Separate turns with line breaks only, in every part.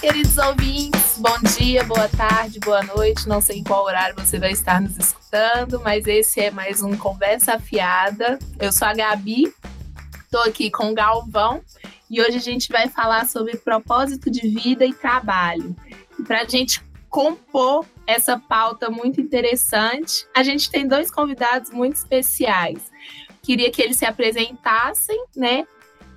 queridos ouvintes. Bom dia, boa tarde, boa noite. Não sei em qual horário você vai estar nos escutando, mas esse é mais um Conversa Afiada. Eu sou a Gabi, estou aqui com o Galvão e hoje a gente vai falar sobre propósito de vida e trabalho. Para a gente compor essa pauta muito interessante, a gente tem dois convidados muito especiais. Queria que eles se apresentassem, né?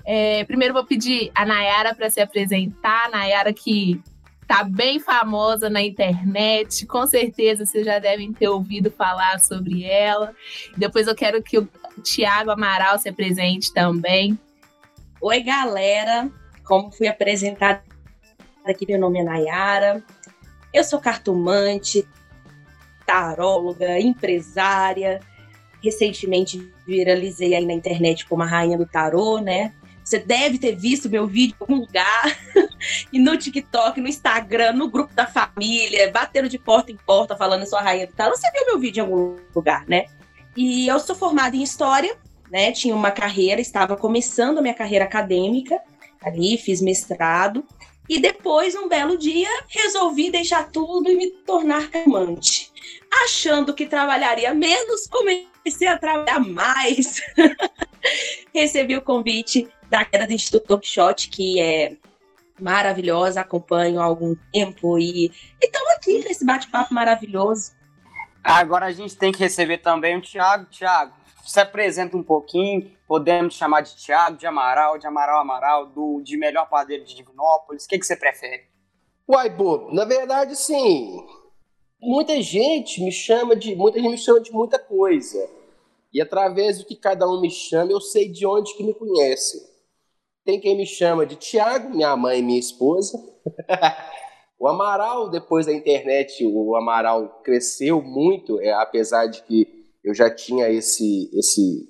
É, primeiro vou pedir a Nayara para se apresentar. Nayara que tá bem famosa na internet, com certeza vocês já devem ter ouvido falar sobre ela. Depois eu quero que o Tiago Amaral se apresente também.
Oi, galera. Como fui apresentada aqui, meu nome é Nayara. Eu sou cartomante, taróloga, empresária. Recentemente viralizei aí na internet como a rainha do tarô, né? Você deve ter visto meu vídeo em algum lugar, e no TikTok, no Instagram, no grupo da família, batendo de porta em porta, falando sua rainha do tarô. Você viu meu vídeo em algum lugar, né? E eu sou formada em História, né? Tinha uma carreira, estava começando a minha carreira acadêmica ali, fiz mestrado. E depois, um belo dia, resolvi deixar tudo e me tornar amante. Achando que trabalharia menos, comecei a trabalhar mais. Recebi o convite da queda do Instituto Top Shot, que é maravilhosa, acompanho há algum tempo e estamos aqui nesse bate-papo maravilhoso.
Agora a gente tem que receber também o Tiago. Tiago, se apresenta um pouquinho, podemos chamar de Tiago, de Amaral, de Amaral Amaral, do, de melhor padeiro de Divinópolis, o que, que você prefere?
Uai, Bobo, na verdade, sim, muita gente me chama de, muita gente me chama de muita coisa. E através do que cada um me chama, eu sei de onde que me conhece. Tem quem me chama de Tiago, minha mãe e minha esposa. o Amaral, depois da internet, o Amaral cresceu muito, é, apesar de que eu já tinha esse esse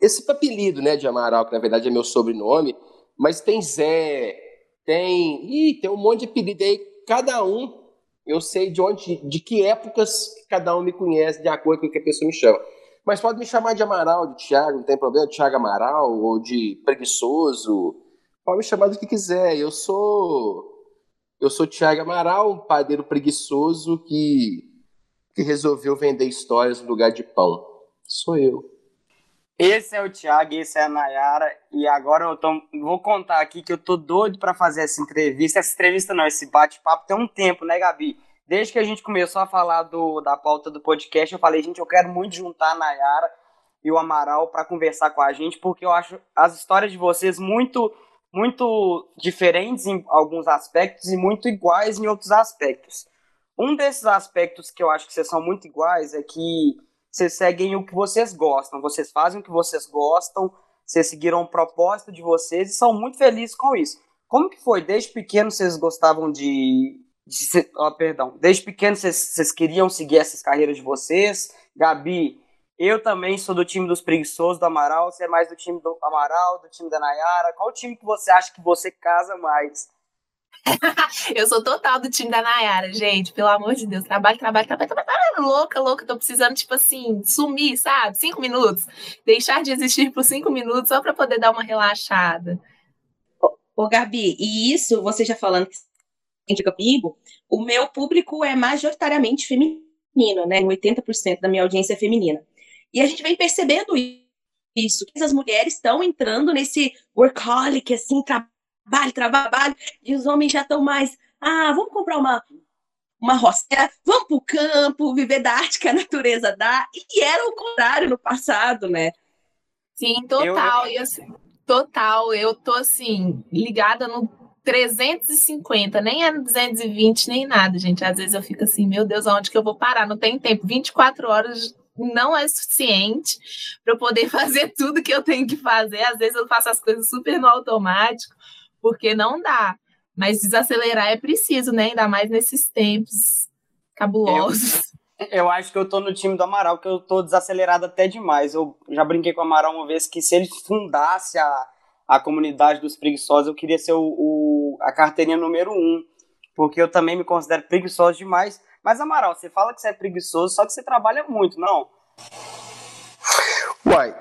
esse apelido, né, de Amaral, que na verdade é meu sobrenome, mas tem Zé, tem, ih, tem um monte de apelido aí, cada um eu sei de onde, de que épocas cada um me conhece, de acordo com o que a pessoa me chama. Mas pode me chamar de Amaral, de Thiago, não tem problema, de Thiago Amaral, ou de preguiçoso. Pode me chamar do que quiser. Eu sou. Eu sou Thiago Amaral, um padeiro preguiçoso que, que resolveu vender histórias no lugar de pão. Sou eu.
Esse é o Thiago, esse é a Nayara, e agora eu tô, vou contar aqui que eu tô doido para fazer essa entrevista. Essa entrevista não, esse bate-papo tem um tempo, né, Gabi? Desde que a gente começou a falar do, da pauta do podcast, eu falei, gente, eu quero muito juntar a Nayara e o Amaral para conversar com a gente, porque eu acho as histórias de vocês muito muito diferentes em alguns aspectos e muito iguais em outros aspectos. Um desses aspectos que eu acho que vocês são muito iguais é que vocês seguem o que vocês gostam, vocês fazem o que vocês gostam, vocês seguiram o propósito de vocês e são muito felizes com isso. Como que foi? Desde pequeno vocês gostavam de de, oh, perdão, desde pequeno vocês queriam seguir essas carreiras de vocês. Gabi, eu também sou do time dos preguiçosos do Amaral, você é mais do time do Amaral, do time da Nayara. Qual o time que você acha que você casa mais?
eu sou total do time da Nayara, gente. Pelo amor de Deus. Trabalho, trabalho, trabalho, trabalho. Louca, louca. Tô precisando, tipo assim, sumir, sabe? Cinco minutos. Deixar de existir por cinco minutos só para poder dar uma relaxada.
Ô, Gabi, e isso, você já falando que comigo, o meu público é majoritariamente feminino, né? 80% da minha audiência é feminina. E a gente vem percebendo isso, que as mulheres estão entrando nesse workaholic, assim, trabalho, trabalho, e os homens já estão mais, ah, vamos comprar uma, uma roça, vamos para o campo, viver da arte que a natureza dá. E era o contrário no passado, né?
Sim, total. Eu... assim, total. Eu tô assim, ligada no 350, nem é 220, nem nada, gente. Às vezes eu fico assim, meu Deus, aonde que eu vou parar? Não tem tempo. 24 horas não é suficiente para eu poder fazer tudo que eu tenho que fazer. Às vezes eu faço as coisas super no automático, porque não dá. Mas desacelerar é preciso, né? Ainda mais nesses tempos cabulosos.
Eu, eu acho que eu tô no time do Amaral, que eu tô desacelerado até demais. Eu já brinquei com o Amaral uma vez que se ele fundasse a a comunidade dos preguiçosos, eu queria ser o, o, a carteirinha número um, porque eu também me considero preguiçoso demais. Mas, Amaral, você fala que você é preguiçoso, só que você trabalha muito, não?
Uai,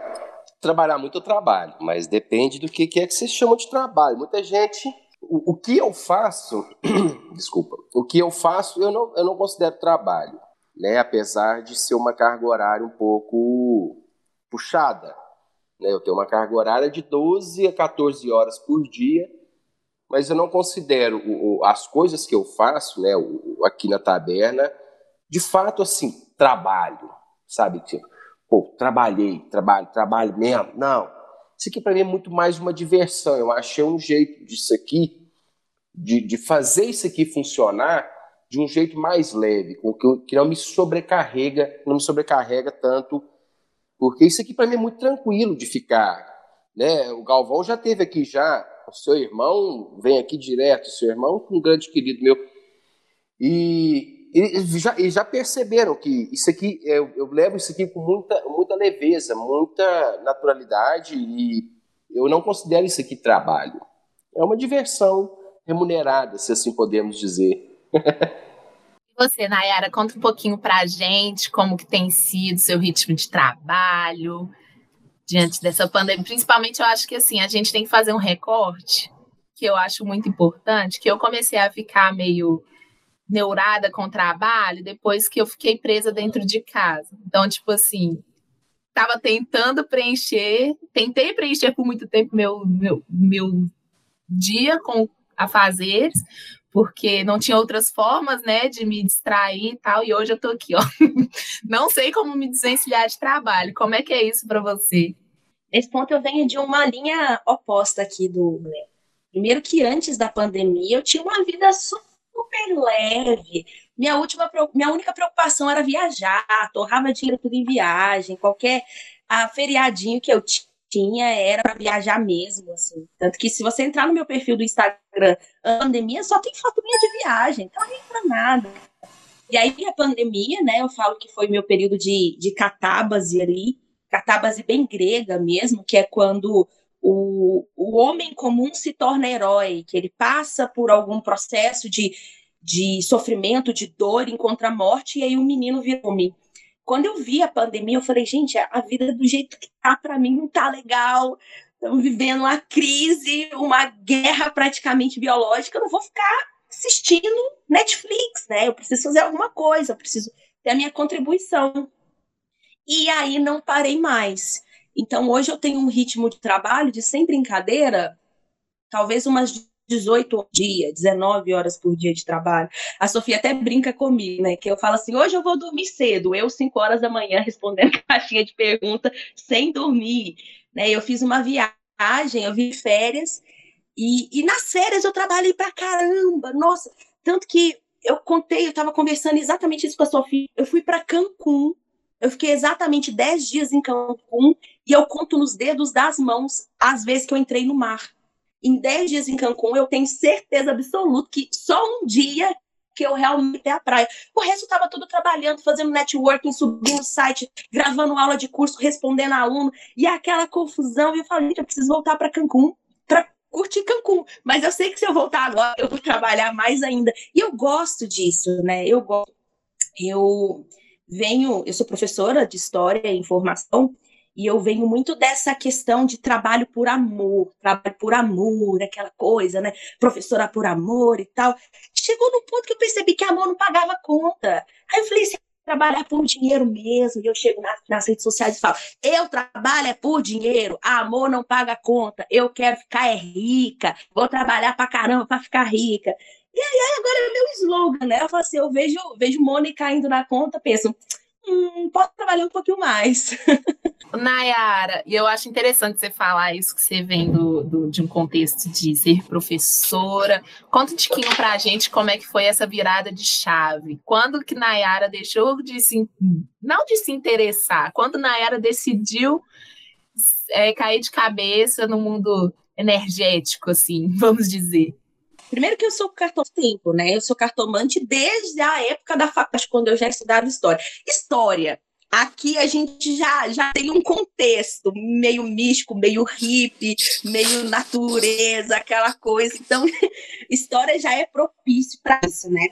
trabalhar muito eu trabalho, mas depende do que, que é que você chama de trabalho. Muita gente O, o, que eu faço, desculpa, o que eu faço eu não, eu não considero trabalho, né? Apesar de ser uma carga horária um pouco puxada. Né? Eu tenho uma carga horária de 12 a 14 horas por dia, mas eu não considero o, o, as coisas que eu faço né, o, aqui na taberna, de fato, assim, trabalho, sabe? Tipo, pô, trabalhei, trabalho, trabalho mesmo. Não. Isso aqui para mim é muito mais uma diversão. Eu achei um jeito disso aqui, de, de fazer isso aqui funcionar de um jeito mais leve, com que, que não me sobrecarrega, não me sobrecarrega tanto porque isso aqui para mim é muito tranquilo de ficar. Né? O Galvão já teve aqui já, o seu irmão vem aqui direto, seu irmão um grande querido meu. E, e já, já perceberam que isso aqui, eu, eu levo isso aqui com muita, muita leveza, muita naturalidade e eu não considero isso aqui trabalho. É uma diversão remunerada, se assim podemos dizer.
você, Nayara, conta um pouquinho para a gente como que tem sido seu ritmo de trabalho diante dessa pandemia. Principalmente, eu acho que assim, a gente tem que fazer um recorte que eu acho muito importante, que eu comecei a ficar meio neurada com o trabalho depois que eu fiquei presa dentro de casa. Então, tipo assim, estava tentando preencher, tentei preencher por muito tempo meu, meu, meu dia com afazeres, porque não tinha outras formas, né, de me distrair e tal, e hoje eu tô aqui, ó. Não sei como me desvencilhar de trabalho. Como é que é isso para você?
Nesse ponto eu venho de uma linha oposta aqui do né? Primeiro que antes da pandemia eu tinha uma vida super leve. Minha última minha única preocupação era viajar, torrava dinheiro tudo em viagem, qualquer a feriadinho que eu tinha tinha era para viajar mesmo, assim. Tanto que se você entrar no meu perfil do Instagram, pandemia, só tem foto minha de viagem, então não entra nada. E aí a pandemia, né, eu falo que foi meu período de, de catábase ali, catábase bem grega mesmo, que é quando o, o homem comum se torna herói, que ele passa por algum processo de, de sofrimento, de dor, encontra a morte, e aí o menino vira homem. Quando eu vi a pandemia, eu falei, gente, a vida do jeito que tá para mim não tá legal. Estamos vivendo uma crise, uma guerra praticamente biológica. Eu não vou ficar assistindo Netflix, né? Eu preciso fazer alguma coisa, eu preciso ter a minha contribuição. E aí não parei mais. Então hoje eu tenho um ritmo de trabalho de sem brincadeira, talvez umas 18 dias, 19 horas por dia de trabalho. A Sofia até brinca comigo, né? Que eu falo assim: hoje eu vou dormir cedo, eu, 5 horas da manhã, respondendo caixinha de pergunta sem dormir. Né? Eu fiz uma viagem, eu vi férias, e, e nas férias eu trabalhei pra caramba, nossa. Tanto que eu contei, eu estava conversando exatamente isso com a Sofia. Eu fui para Cancún, eu fiquei exatamente 10 dias em Cancún, e eu conto nos dedos das mãos as vezes que eu entrei no mar em 10 dias em Cancún, eu tenho certeza absoluta que só um dia que eu realmente ia à praia. O resto estava tudo trabalhando, fazendo networking, subindo site, gravando aula de curso, respondendo a aluno, e aquela confusão. E eu falei, eu preciso voltar para Cancún para curtir Cancún. Mas eu sei que se eu voltar agora, eu vou trabalhar mais ainda. E eu gosto disso, né? Eu gosto. Eu venho, eu sou professora de história e informação, e eu venho muito dessa questão de trabalho por amor, trabalho por amor, aquela coisa, né? Professora por amor e tal. Chegou num ponto que eu percebi que amor não pagava conta. Aí eu falei assim, trabalhar por dinheiro mesmo. E eu chego nas, nas, redes sociais e falo: eu trabalho é por dinheiro, amor não paga conta, eu quero ficar é rica, vou trabalhar pra caramba pra ficar rica. E aí agora é meu slogan, né? Eu falo assim: eu vejo, vejo money caindo na conta, penso, hum, posso trabalhar um pouquinho mais.
Nayara, e eu acho interessante você falar isso, que você vem do, do, de um contexto de ser professora. Conta um tiquinho pra gente como é que foi essa virada de chave. Quando que Nayara deixou de se, não de se interessar, quando Nayara decidiu é, cair de cabeça no mundo energético, assim, vamos dizer.
Primeiro que eu sou cartomante, né? Eu sou cartomante desde a época da faculdade, quando eu já estudava história. História Aqui a gente já, já tem um contexto meio místico, meio hippie, meio natureza, aquela coisa. Então, história já é propício para isso, né?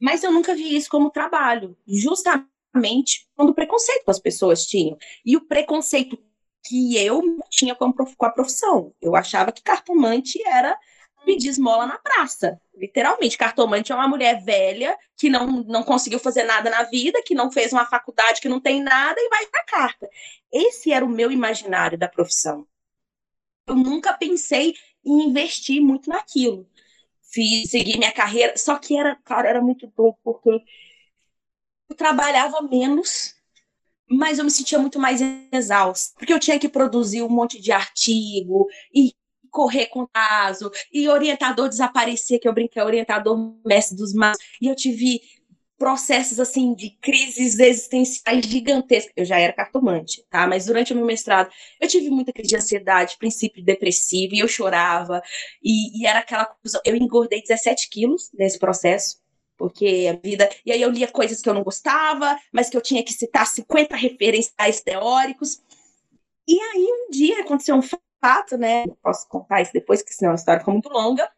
Mas eu nunca vi isso como trabalho, justamente quando o preconceito que as pessoas tinham. E o preconceito que eu tinha com a profissão. Eu achava que cartomante era pedir esmola na praça. Literalmente, cartomante é uma mulher velha que não, não conseguiu fazer nada na vida, que não fez uma faculdade, que não tem nada e vai para carta. Esse era o meu imaginário da profissão. Eu nunca pensei em investir muito naquilo. Fiz, segui minha carreira, só que era, cara, era muito bom porque eu trabalhava menos, mas eu me sentia muito mais exausta, porque eu tinha que produzir um monte de artigo e correr com caso, e orientador desaparecia, que eu brinquei, orientador mestre dos maus, e eu tive processos assim de crises existenciais gigantescas. Eu já era cartomante, tá? Mas durante o meu mestrado eu tive muita crise de ansiedade, princípio depressivo, e eu chorava, e, e era aquela coisa. Eu engordei 17 quilos nesse processo, porque a vida. E aí eu lia coisas que eu não gostava, mas que eu tinha que citar 50 referenciais teóricos. E aí um dia aconteceu um fato, né? Posso contar isso depois, que senão a história ficou muito longa.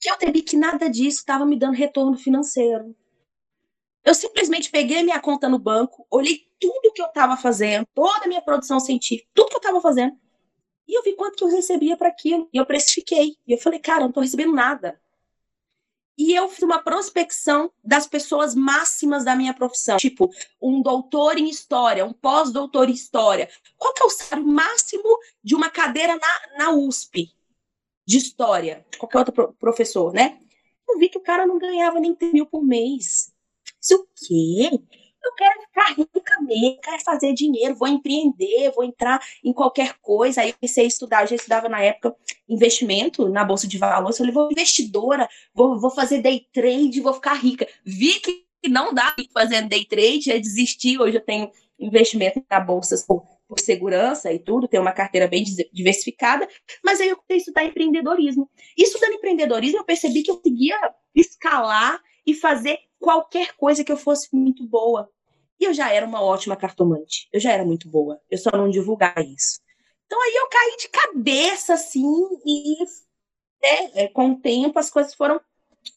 Que eu percebi que nada disso estava me dando retorno financeiro. Eu simplesmente peguei minha conta no banco, olhei tudo que eu estava fazendo, toda a minha produção científica, tudo que eu estava fazendo, e eu vi quanto que eu recebia para aquilo. E eu precifiquei. E eu falei, cara, eu não estou recebendo nada. E eu fiz uma prospecção das pessoas máximas da minha profissão, tipo um doutor em história, um pós-doutor em história. Qual que é o salário máximo de uma cadeira na, na USP de história, de qualquer outro professor, né? Eu vi que o cara não ganhava nem 3 mil por mês. Isso o quê? Eu quero ficar rica mesmo, quero fazer dinheiro, vou empreender, vou entrar em qualquer coisa. Aí comecei a estudar, já estudava na época investimento na Bolsa de Valores. Eu falei, vou investidora, vou, vou fazer day trade, vou ficar rica. Vi que não dá fazendo day trade, já desisti. Hoje eu tenho investimento na Bolsa por, por segurança e tudo, tenho uma carteira bem diversificada, mas aí eu comecei a estudar empreendedorismo. E estudando empreendedorismo, eu percebi que eu conseguia escalar e fazer qualquer coisa que eu fosse muito boa. E eu já era uma ótima cartomante. Eu já era muito boa. Eu só não divulgava isso. Então aí eu caí de cabeça, assim, e né, é, com o tempo as coisas foram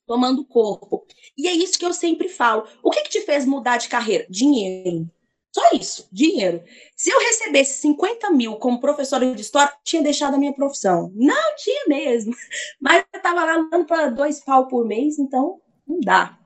tomando corpo. E é isso que eu sempre falo. O que, que te fez mudar de carreira? Dinheiro. Só isso, dinheiro. Se eu recebesse 50 mil como professora de história, tinha deixado a minha profissão. Não tinha mesmo. Mas eu estava lá dando para dois pau por mês, então não dá.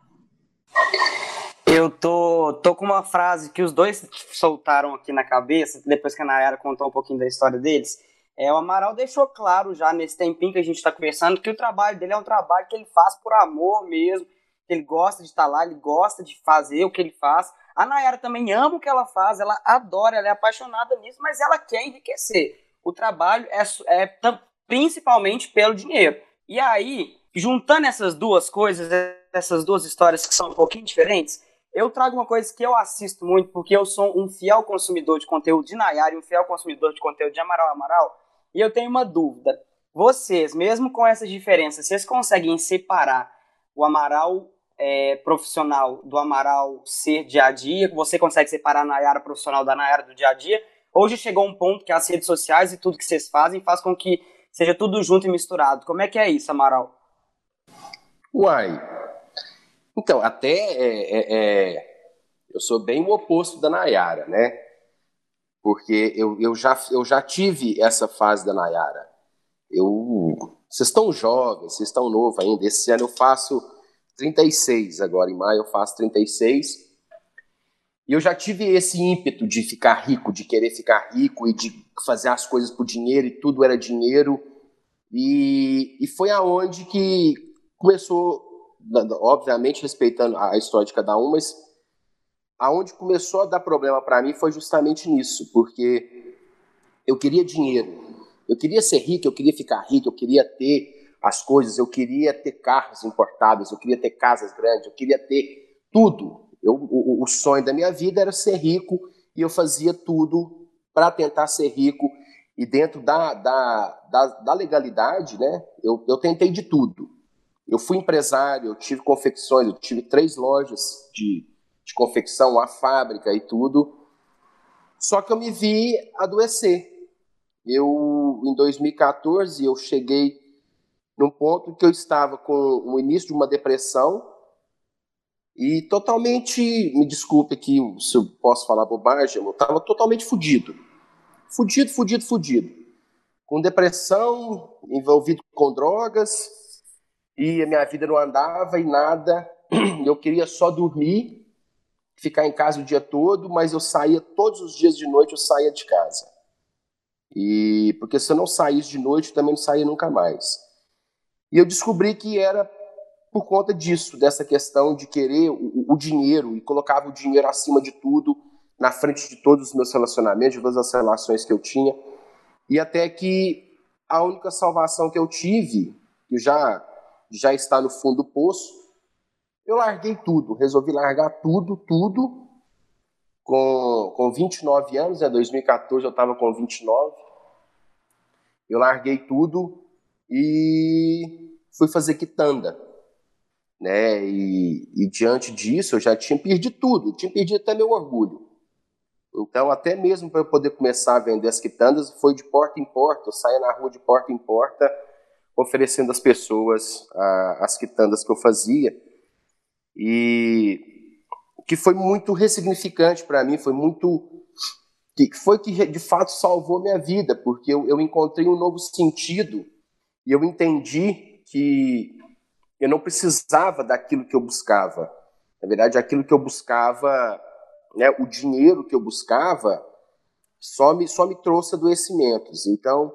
Eu tô, tô com uma frase que os dois soltaram aqui na cabeça, depois que a Nayara contou um pouquinho da história deles. É, o Amaral deixou claro já nesse tempinho que a gente está conversando que o trabalho dele é um trabalho que ele faz por amor mesmo, que ele gosta de estar tá lá, ele gosta de fazer o que ele faz. A Nayara também ama o que ela faz, ela adora, ela é apaixonada nisso, mas ela quer enriquecer. O trabalho é, é principalmente pelo dinheiro. E aí, juntando essas duas coisas, essas duas histórias que são um pouquinho diferentes, eu trago uma coisa que eu assisto muito, porque eu sou um fiel consumidor de conteúdo de Nayara e um fiel consumidor de conteúdo de Amaral Amaral, e eu tenho uma dúvida. Vocês, mesmo com essas diferenças, vocês conseguem separar o Amaral é, profissional do Amaral ser dia a dia? Você consegue separar a Nayara profissional da Nayara do dia a dia? Hoje chegou um ponto que as redes sociais e tudo que vocês fazem faz com que seja tudo junto e misturado. Como é que é isso, Amaral?
Uai, então, até é, é, é, eu sou bem o oposto da Nayara, né? Porque eu, eu, já, eu já tive essa fase da Nayara. Eu, vocês estão jovens, vocês estão novos ainda. Esse ano eu faço 36 agora, em maio eu faço 36. E eu já tive esse ímpeto de ficar rico, de querer ficar rico e de fazer as coisas por dinheiro e tudo era dinheiro. E, e foi aonde que começou obviamente respeitando a história de cada um, mas aonde começou a dar problema para mim foi justamente nisso, porque eu queria dinheiro, eu queria ser rico, eu queria ficar rico, eu queria ter as coisas, eu queria ter carros importados, eu queria ter casas grandes, eu queria ter tudo. Eu, o, o sonho da minha vida era ser rico e eu fazia tudo para tentar ser rico. E dentro da, da, da, da legalidade, né, eu, eu tentei de tudo. Eu fui empresário, eu tive confecções, eu tive três lojas de, de confecção, a fábrica e tudo. Só que eu me vi adoecer. Eu, em 2014, eu cheguei num ponto que eu estava com o início de uma depressão e totalmente, me desculpe aqui se eu posso falar bobagem, eu estava totalmente fudido. Fudido, fudido, fudido com depressão, envolvido com drogas, e a minha vida não andava e nada. Eu queria só dormir, ficar em casa o dia todo, mas eu saía todos os dias de noite, eu saía de casa. E porque se eu não saísse de noite, eu também não saía nunca mais. E eu descobri que era por conta disso, dessa questão de querer o, o dinheiro e colocava o dinheiro acima de tudo, na frente de todos os meus relacionamentos, de todas as relações que eu tinha. E até que a única salvação que eu tive, que já já está no fundo do poço, eu larguei tudo, resolvi largar tudo, tudo. Com, com 29 anos, né, 2014 eu estava com 29. Eu larguei tudo e fui fazer quitanda. Né? E, e diante disso eu já tinha perdido tudo, tinha perdido até meu orgulho. Então, até mesmo para eu poder começar a vender as quitandas, foi de porta em porta. Eu saía na rua de porta em porta, oferecendo às pessoas a, as quitandas que eu fazia. E que foi muito ressignificante para mim, foi muito. que foi que de fato salvou minha vida, porque eu, eu encontrei um novo sentido e eu entendi que eu não precisava daquilo que eu buscava. Na verdade, aquilo que eu buscava né, o dinheiro que eu buscava só me, só me trouxe adoecimentos. Então,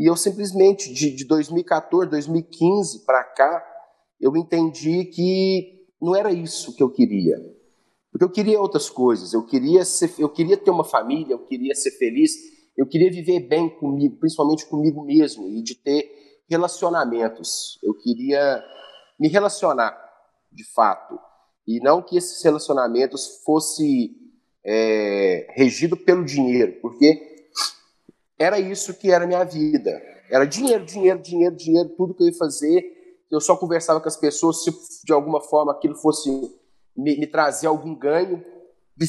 e eu simplesmente, de, de 2014, 2015 para cá, eu entendi que não era isso que eu queria. Porque eu queria outras coisas. Eu queria, ser, eu queria ter uma família, eu queria ser feliz, eu queria viver bem comigo, principalmente comigo mesmo, e de ter relacionamentos. Eu queria me relacionar, de fato. E não que esses relacionamentos fossem é, regidos pelo dinheiro, porque era isso que era a minha vida. Era dinheiro, dinheiro, dinheiro, dinheiro, tudo que eu ia fazer. Eu só conversava com as pessoas se de alguma forma aquilo fosse me, me trazer algum ganho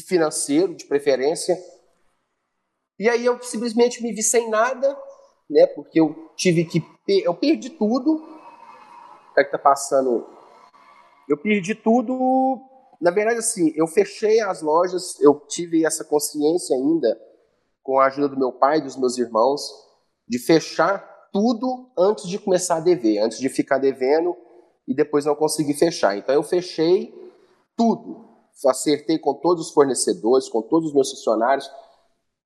financeiro, de preferência. E aí eu simplesmente me vi sem nada, né? Porque eu tive que eu perdi tudo. O que é está passando eu perdi tudo. Na verdade, assim, eu fechei as lojas, eu tive essa consciência ainda, com a ajuda do meu pai e dos meus irmãos, de fechar tudo antes de começar a dever, antes de ficar devendo e depois não conseguir fechar. Então eu fechei tudo, acertei com todos os fornecedores, com todos os meus funcionários,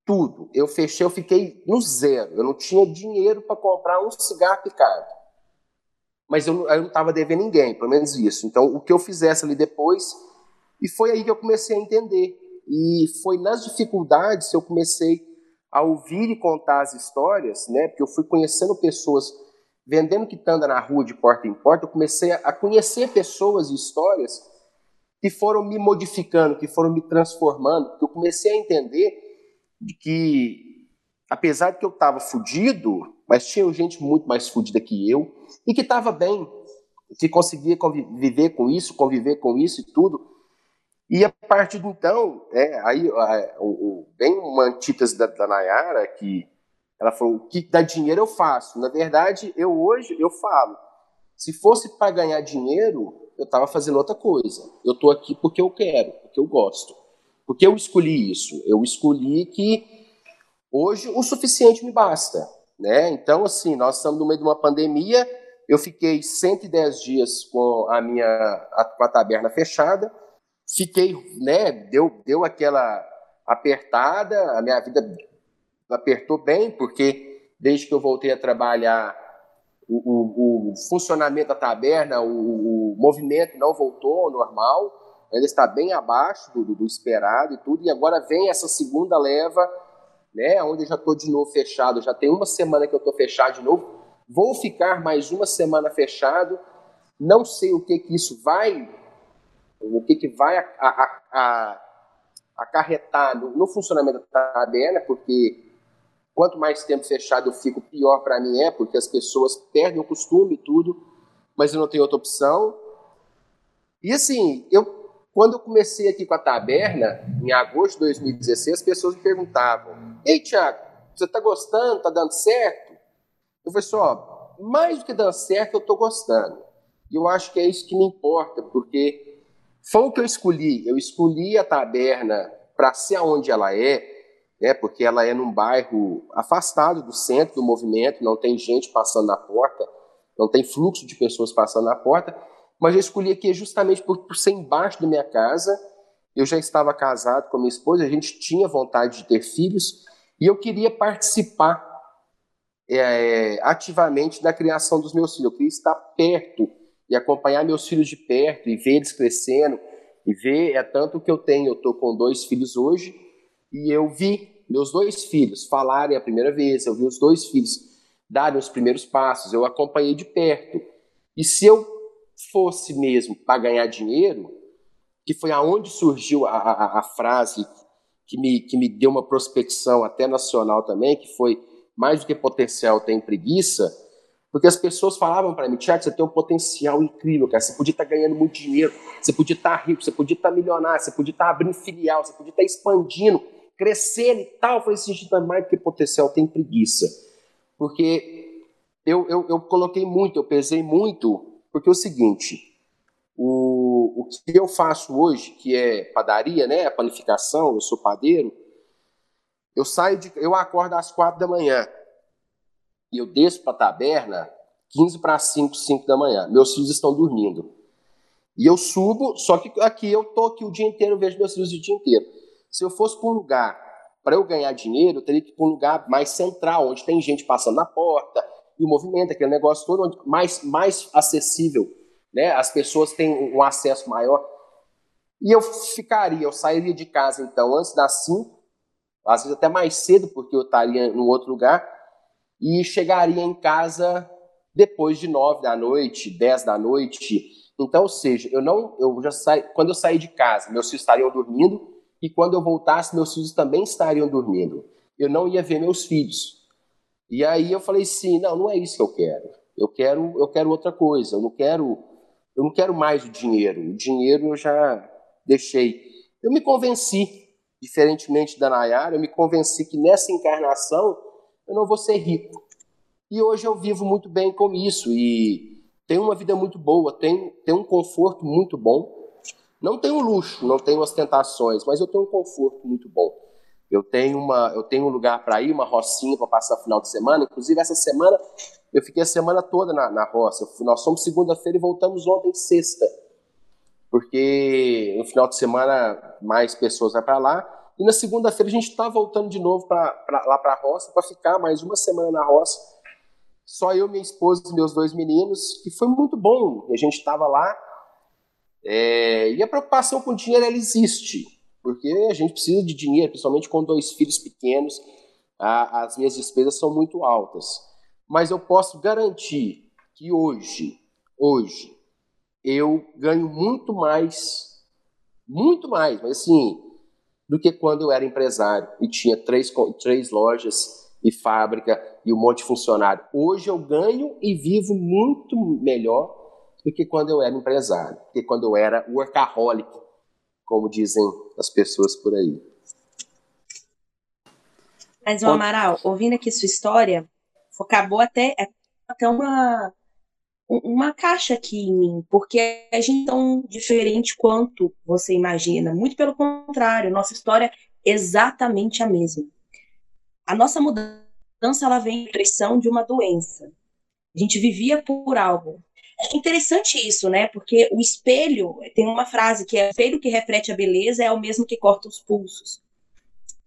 tudo. Eu fechei, eu fiquei no zero. Eu não tinha dinheiro para comprar um cigarro picado mas eu, eu não estava devendo ninguém, pelo menos isso. Então, o que eu fizesse ali depois, e foi aí que eu comecei a entender. E foi nas dificuldades que eu comecei a ouvir e contar as histórias, né? Porque eu fui conhecendo pessoas vendendo quitanda na rua de porta em porta, eu comecei a conhecer pessoas e histórias que foram me modificando, que foram me transformando, porque eu comecei a entender que apesar de que eu estava fudido, mas tinha gente muito mais fudida que eu e que estava bem, que conseguia viver com isso, conviver com isso e tudo. E a partir de então, é, aí é, bem uma antítese da, da Nayara, que ela falou, o que dá dinheiro eu faço. Na verdade, eu hoje, eu falo, se fosse para ganhar dinheiro, eu estava fazendo outra coisa. Eu estou aqui porque eu quero, porque eu gosto. Porque eu escolhi isso. Eu escolhi que hoje o suficiente me basta. Né? Então, assim, nós estamos no meio de uma pandemia, eu fiquei 110 dias com a minha com a taberna fechada, fiquei, né, deu, deu aquela apertada, a minha vida apertou bem, porque desde que eu voltei a trabalhar, o, o, o funcionamento da taberna, o, o, movimento não voltou ao normal, ainda está bem abaixo do, do, do esperado e tudo, e agora vem essa segunda leva né? Onde eu já estou de novo fechado, já tem uma semana que eu estou fechado de novo, vou ficar mais uma semana fechado, não sei o que que isso vai, o que que vai a, a, a, acarretar no, no, funcionamento da taberna, porque quanto mais tempo fechado eu fico, pior para mim é, porque as pessoas perdem o costume e tudo, mas eu não tenho outra opção. E assim, eu quando eu comecei aqui com a taberna, em agosto de 2016, as pessoas me perguntavam: Ei, Tiago, você está gostando? Está dando certo? Eu falei assim: ó, mais do que dando certo, eu estou gostando. E eu acho que é isso que me importa, porque foi o que eu escolhi. Eu escolhi a taberna para ser onde ela é, né, porque ela é num bairro afastado do centro do movimento, não tem gente passando na porta, não tem fluxo de pessoas passando na porta, mas eu escolhi aqui justamente por, por ser embaixo da minha casa. Eu já estava casado com minha esposa, a gente tinha vontade de ter filhos e eu queria participar é, ativamente da criação dos meus filhos. Eu queria estar perto e acompanhar meus filhos de perto e ver eles crescendo e ver é tanto que eu tenho. Eu estou com dois filhos hoje e eu vi meus dois filhos falarem a primeira vez, eu vi os dois filhos darem os primeiros passos, eu acompanhei de perto. E se eu fosse mesmo para ganhar dinheiro, que foi aonde surgiu a, a, a, frase que me, que me deu uma prospecção até nacional também, que foi mais do que potencial tem preguiça, porque as pessoas falavam para mim, Tiago, você tem um potencial incrível, cara, você podia estar tá ganhando muito dinheiro, você podia estar tá rico, você podia estar tá milionário, você podia estar abrindo filial, você podia estar expandindo, crescendo e tal. Eu falei assim, gente, mais que potencial tem preguiça. Porque eu, eu, eu coloquei muito, eu pesei muito porque é o seguinte, o, o que eu faço hoje, que é padaria, né, a panificação, eu sou padeiro, eu saio de, eu acordo às quatro da manhã e eu desço para a taberna 15 para 5, 5 da manhã. Meus filhos estão dormindo. E eu subo, só que aqui eu tô aqui o dia inteiro, vejo meus filhos o dia inteiro. Se eu fosse para um lugar para eu ganhar dinheiro, eu teria que ir para um lugar mais central, onde tem gente passando na porta, e o movimento, aquele negócio todo mais, mais acessível, né? As pessoas têm um acesso maior. E eu ficaria, eu sairia de casa então antes das 5, às vezes até mais cedo, porque eu estaria em outro lugar, e chegaria em casa depois de 9 da noite, 10 da noite. Então, ou seja, eu não, eu já saí, quando eu saí de casa, meus filhos estariam dormindo, e quando eu voltasse, meus filhos também estariam dormindo. Eu não ia ver meus filhos. E aí eu falei sim, não, não é isso que eu quero. Eu quero, eu quero outra coisa. Eu não quero, eu não quero mais o dinheiro. O dinheiro eu já deixei. Eu me convenci, diferentemente da Nayara, eu me convenci que nessa encarnação eu não vou ser rico. E hoje eu vivo muito bem com isso e tenho uma vida muito boa, tenho, tenho um conforto muito bom. Não tenho luxo, não tenho ostentações, mas eu tenho um conforto muito bom. Eu tenho, uma, eu tenho um lugar para ir, uma rocinha para passar final de semana. Inclusive, essa semana, eu fiquei a semana toda na, na roça. Nós somos segunda-feira e voltamos ontem, sexta. Porque no final de semana, mais pessoas vão para lá. E na segunda-feira, a gente está voltando de novo pra, pra lá para a roça, para ficar mais uma semana na roça. Só eu, minha esposa e meus dois meninos, que foi muito bom. A gente estava lá. É, e a preocupação com o dinheiro, ela existe porque a gente precisa de dinheiro, principalmente com dois filhos pequenos, a, as minhas despesas são muito altas. Mas eu posso garantir que hoje, hoje, eu ganho muito mais, muito mais, mas assim, do que quando eu era empresário e tinha três, três lojas e fábrica e um monte de funcionário. Hoje eu ganho e vivo muito melhor do que quando eu era empresário, do que quando eu era workaholic, como dizem as pessoas por aí.
Mas, o Amaral, ouvindo aqui sua história, acabou até, até uma, uma caixa aqui em mim, porque a gente é tão diferente quanto você imagina. Muito pelo contrário, nossa história é exatamente a mesma. A nossa mudança ela vem da pressão de uma doença. A gente vivia por algo. É interessante isso, né? Porque o espelho, tem uma frase que é: o espelho que reflete a beleza é o mesmo que corta os pulsos.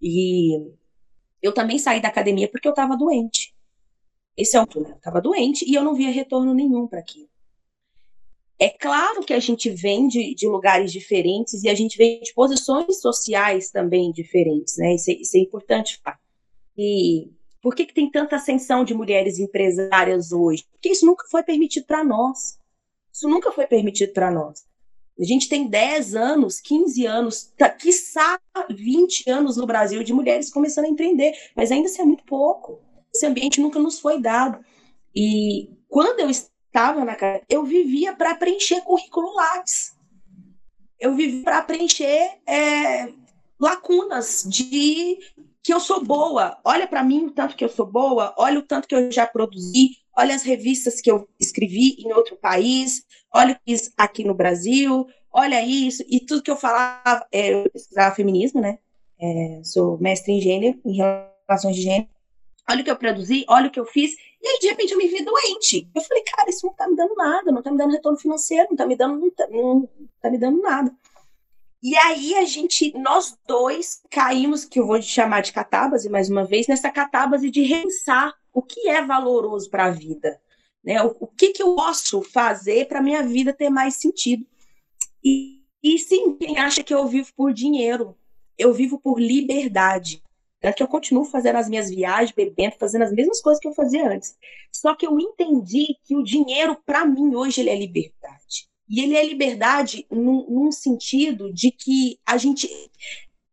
E eu também saí da academia porque eu estava doente. Esse é ponto, né? Eu estava doente e eu não via retorno nenhum para aquilo. É claro que a gente vem de, de, lugares diferentes e a gente vem de posições sociais também diferentes, né? Isso é, isso é importante falar. E por que, que tem tanta ascensão de mulheres empresárias hoje? Porque isso nunca foi permitido para nós. Isso nunca foi permitido para nós. A gente tem 10 anos, 15 anos, tá, quiçá 20 anos no Brasil de mulheres começando a empreender, mas ainda assim é muito pouco. Esse ambiente nunca nos foi dado. E quando eu estava na casa, eu vivia para preencher currículo Lattes. Eu vivia para preencher é, lacunas de que eu sou boa. Olha para mim o tanto que eu sou boa, olha o tanto que eu já produzi, olha as revistas que eu escrevi em outro país, olha o que fiz aqui no Brasil, olha isso, e tudo que eu falava, é, eu pesquisava feminismo, né? é, sou mestre em gênero, em relações de gênero. Olha o que eu produzi, olha o que eu fiz. E aí, de repente, eu me vi doente. Eu falei, cara, isso não tá me dando nada, não tá me dando retorno financeiro, não tá me dando, não tá, não tá me dando nada. E aí a gente, nós dois, caímos, que eu vou chamar de catábase mais uma vez, nessa catábase de pensar o que é valoroso para a vida. Né? O, o, que, que eu posso fazer para minha vida ter mais sentido. E, e sim, quem acha que eu vivo por dinheiro, eu vivo por liberdade. Tanto que eu continuo fazendo as minhas viagens, bebendo, fazendo as mesmas coisas que eu fazia antes. Só que eu entendi que o dinheiro, para mim, hoje, ele é liberdade. E ele é liberdade num, num sentido de que a gente.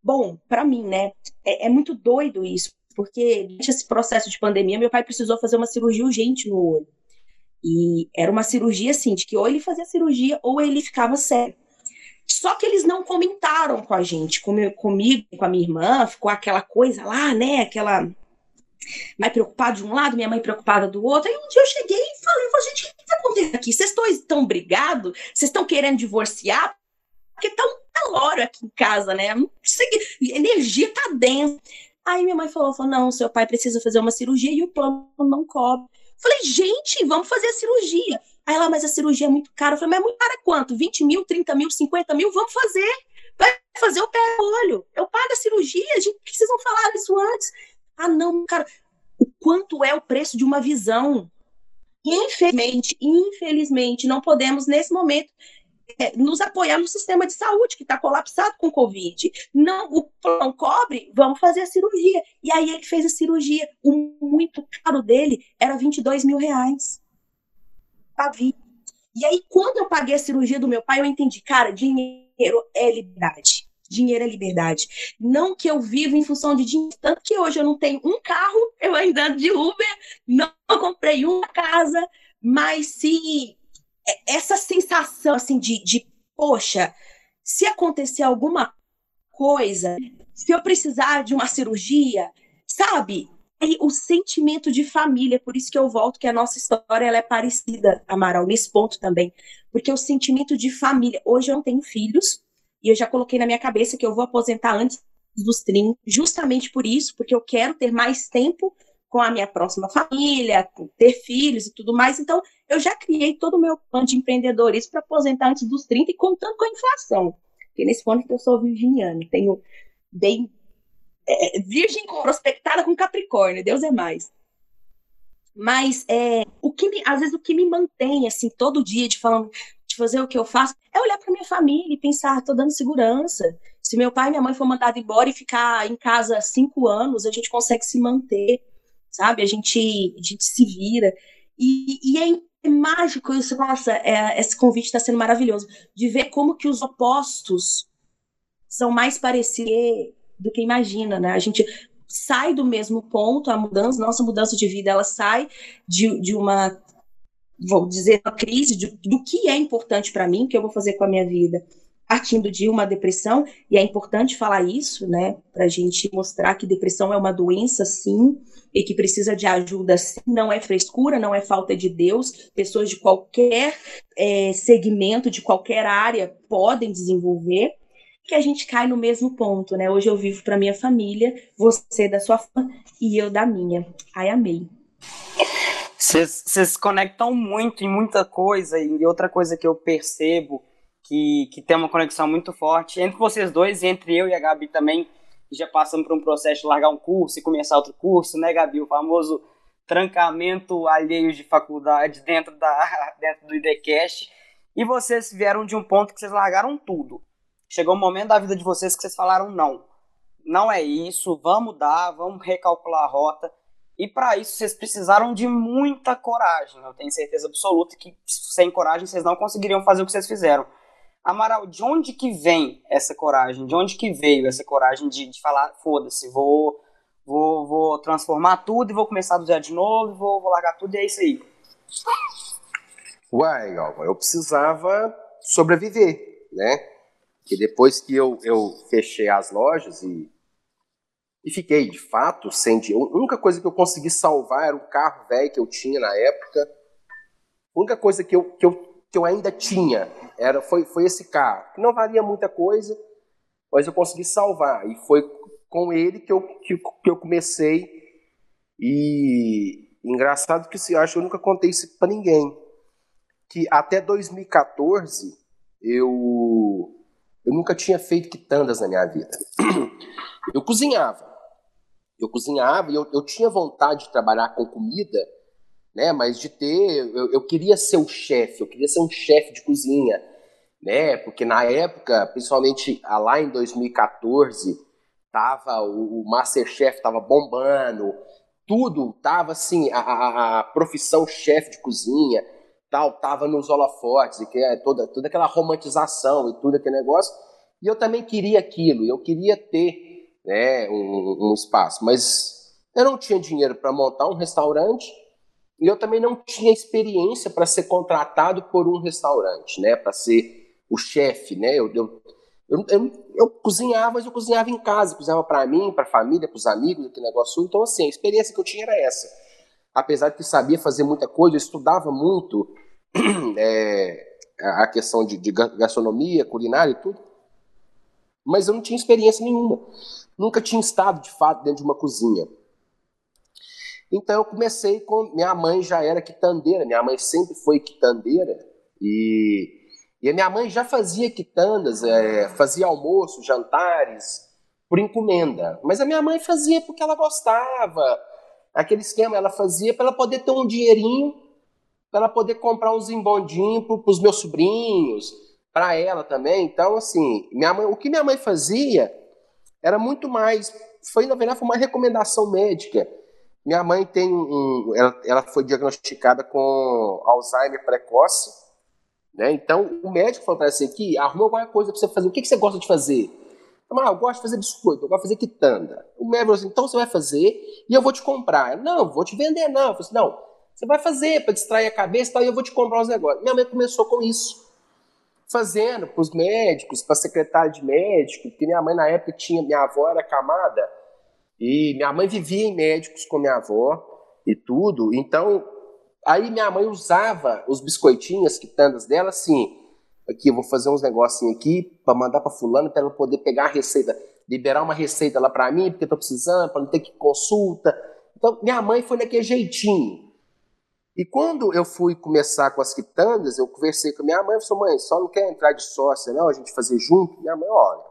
Bom, para mim, né? É, é, muito doido isso, porque durante esse processo de pandemia, meu pai precisou fazer uma cirurgia urgente no olho. E era uma cirurgia assim, de que ou ele fazia cirurgia ou ele ficava sério. Só que eles não comentaram com a gente, comigo, com a minha irmã, ficou aquela coisa lá, né? Aquela mãe preocupada de um lado, minha mãe preocupada do outro. Aí um dia eu cheguei e falei, gente, o que está acontecendo aqui? Vocês estão brigados? Vocês estão querendo divorciar? Porque tá um calor aqui em casa, né? Energia tá dentro. Aí minha mãe falou, falou, não, seu pai precisa fazer uma cirurgia e o plano não cobre. Falei, gente, vamos fazer a cirurgia. Aí ela, mas a cirurgia é muito cara. Eu falei, mas é muito cara quanto? 20 mil, 30 mil, 50 mil? Vamos fazer. Vai fazer o pé olho. Eu pago a cirurgia. Gente, por que vocês não falaram isso antes? Ah, não, cara. O quanto é o preço de uma visão? Infelizmente, infelizmente, não podemos, nesse momento, é, nos apoiar no sistema de saúde que está colapsado com Covid. Não, o plano cobre, vamos fazer a cirurgia. E aí ele fez a cirurgia. O muito caro dele era 22 mil reais vida. E aí, quando eu paguei a cirurgia do meu pai, eu entendi, cara, dinheiro é liberdade. Dinheiro é liberdade. Não que eu vivo em função de dinheiro, tanto que hoje eu não tenho um carro, eu ainda ando de Uber, não comprei uma casa, mas se essa sensação assim de, de poxa, se acontecer alguma coisa, se eu precisar de uma cirurgia, sabe? E o sentimento de família, por isso que eu volto que a nossa história ela é parecida, Amaral, nesse ponto também. Porque o sentimento de família. Hoje eu não tenho filhos, e eu já coloquei na minha cabeça que eu vou aposentar antes dos 30, justamente por isso, porque eu quero ter mais tempo com a minha próxima família, ter filhos e tudo mais. Então, eu já criei todo o meu plano de empreendedorismo para aposentar antes dos 30 e contando com a inflação. Porque nesse ponto eu sou virginiana, tenho bem é, virgem prospectada com Capricórnio, Deus é mais. Mas é, o que me, às vezes o que me mantém assim todo dia de falando de fazer o que eu faço é olhar para minha família e pensar, estou dando segurança. Se meu pai e minha mãe for mandado embora e ficar em casa cinco anos, a gente consegue se manter, sabe? A gente, a gente se vira. E, e é, é mágico isso, nossa, é, esse convite está sendo maravilhoso, de ver como que os opostos são mais parecidos do que imagina, né? A gente sai do mesmo ponto, a mudança, nossa mudança de vida, ela sai de, de uma, vou dizer, uma crise de, do que é importante para mim, o que eu vou fazer com a minha vida, partindo de uma depressão, e é importante falar isso, né, para a gente mostrar que depressão é uma doença, sim, e que precisa de ajuda, sim, não é frescura, não é falta de Deus, pessoas de qualquer é, segmento, de qualquer área podem desenvolver, que a gente cai no mesmo ponto, né? Hoje eu vivo para minha família, você da sua e eu da minha. Ai, amei.
Vocês conectam muito em muita coisa, e outra coisa que eu percebo que, que tem uma conexão muito forte entre vocês dois, e entre eu e a Gabi também, já passamos por um processo de largar um curso e começar outro curso, né, Gabi? O famoso trancamento alheio de faculdade dentro, da, dentro do IDCast. E vocês vieram de um ponto que vocês largaram tudo chegou um momento da vida de vocês que vocês falaram não. Não é isso, vamos mudar, vamos recalcular a rota. E para isso vocês precisaram de muita coragem. Eu tenho certeza absoluta que sem coragem vocês não conseguiriam fazer o que vocês fizeram. Amaral, de onde que vem essa coragem? De onde que veio essa coragem de, de falar, foda-se, vou, vou, vou transformar tudo e vou começar do zero de novo, vou, vou largar tudo e é isso aí?
Uai, eu precisava sobreviver, né? Que depois que eu, eu fechei as lojas e, e fiquei, de fato, sem dinheiro, a única coisa que eu consegui salvar era o carro velho que eu tinha na época. A única coisa que eu, que eu, que eu ainda tinha era, foi, foi esse carro, que não valia muita coisa, mas eu consegui salvar. E foi com ele que eu, que, que eu comecei. E engraçado que eu acho que eu nunca contei isso para ninguém. Que até 2014 eu, eu nunca tinha feito quitandas na minha vida. Eu cozinhava. Eu cozinhava e eu, eu tinha vontade de trabalhar com comida, né? Mas de ter, eu, eu queria ser o chefe, eu queria ser um chefe de cozinha, né? Porque na época, principalmente lá em 2014, tava o, o Masterchef tava bombando, tudo tava assim, a, a, a profissão chefe de cozinha, tal, tava nos holofotes, e que é toda, toda aquela romantização e tudo aquele negócio. E eu também queria aquilo, eu queria ter né, um, um espaço, mas eu não tinha dinheiro para montar um restaurante e eu também não tinha experiência para ser contratado por um restaurante, né, para ser o chefe, né? Eu, eu, eu, eu cozinhava, mas eu cozinhava em casa, cozinhava para mim, para a família, para os amigos, aquele negócio. Então, assim, a experiência que eu tinha era essa. Apesar de que sabia fazer muita coisa, eu estudava muito é, a questão de, de gastronomia, culinária e tudo. Mas eu não tinha experiência nenhuma. Nunca tinha estado, de fato, dentro de uma cozinha. Então eu comecei com. Minha mãe já era quitandeira, minha mãe sempre foi quitandeira. E e a minha mãe já fazia quitandas, é, fazia almoço, jantares, por encomenda. Mas a minha mãe fazia porque ela gostava. Aquele esquema ela fazia para ela poder ter um dinheirinho, para ela poder comprar uns embondinhos para os meus sobrinhos, para ela também. Então, assim, minha mãe, o que minha mãe fazia era muito mais. Foi, na verdade, foi uma recomendação médica. Minha mãe tem um. Ela, ela foi diagnosticada com Alzheimer precoce né? Então, o médico falou para você aqui, arruma alguma coisa para você fazer. O que, que você gosta de fazer? Ah, eu gosto de fazer biscoito, eu gosto de fazer quitanda. O médico falou assim, então você vai fazer e eu vou te comprar. Não, vou te vender não. Eu falei assim, não, você vai fazer para distrair a cabeça e tal, e eu vou te comprar os negócios. Minha mãe começou com isso. Fazendo para os médicos, para secretária de médico, porque minha mãe na época tinha, minha avó era camada, e minha mãe vivia em médicos com minha avó e tudo. Então, Aí minha mãe usava os biscoitinhos, as quitandas dela, assim, aqui, eu vou fazer uns negocinhos aqui para mandar para fulano para ela poder pegar a receita, liberar uma receita lá para mim, porque eu tô precisando, para não ter que consulta. Então, minha mãe foi daquele jeitinho. E quando eu fui começar com as quitandas, eu conversei com minha mãe, falei, mãe, só não quer entrar de sócia, não, a gente fazer junto? Minha mãe, olha,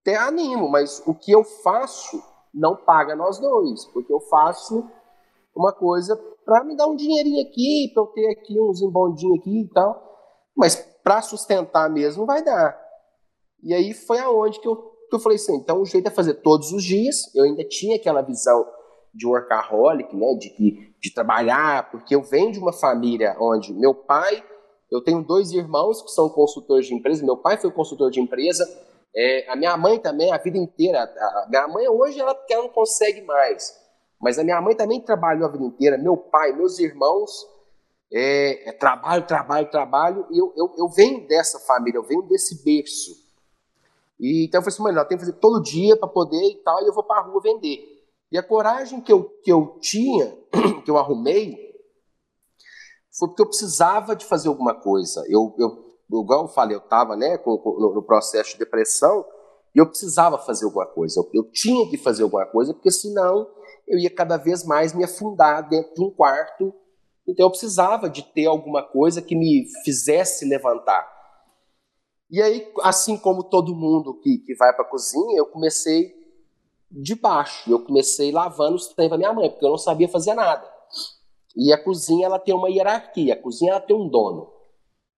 até animo, mas o que eu faço não paga nós dois, porque eu faço uma coisa para me dar um dinheirinho aqui, para eu ter aqui uns embondinhos aqui e tal. Mas para sustentar mesmo vai dar. E aí foi aonde que eu, que eu falei assim, então o jeito é fazer todos os dias. Eu ainda tinha aquela visão de workaholic, né, de, de, trabalhar, porque eu venho de uma família onde meu pai, eu tenho dois irmãos que são consultores de empresa, meu pai foi consultor de empresa, é, a minha mãe também, a vida inteira, a, minha mãe hoje ela, ela não consegue mais, mas a minha mãe também trabalhou a vida inteira, meu pai, meus irmãos, é, é trabalho, trabalho, trabalho, e eu, eu, eu venho dessa família, eu venho desse berço. E, então eu falei assim, mãe, eu tenho que fazer todo dia para poder e tal, e eu vou para a rua vender. E a coragem que eu, que eu tinha, que eu arrumei, foi porque eu precisava de fazer alguma coisa. Eu, eu igual eu falei, eu estava né, no, processo de depressão e eu precisava fazer alguma coisa. Eu, eu, tinha que fazer alguma coisa, porque senão eu ia cada vez mais me afundar dentro de um quarto. Então eu precisava de ter alguma coisa que me fizesse levantar. E aí, assim como todo mundo que, que vai para a cozinha, eu comecei de baixo. Eu comecei lavando os trem para minha mãe, porque eu não sabia fazer nada. E a cozinha ela tem uma hierarquia, a cozinha ela tem um dono.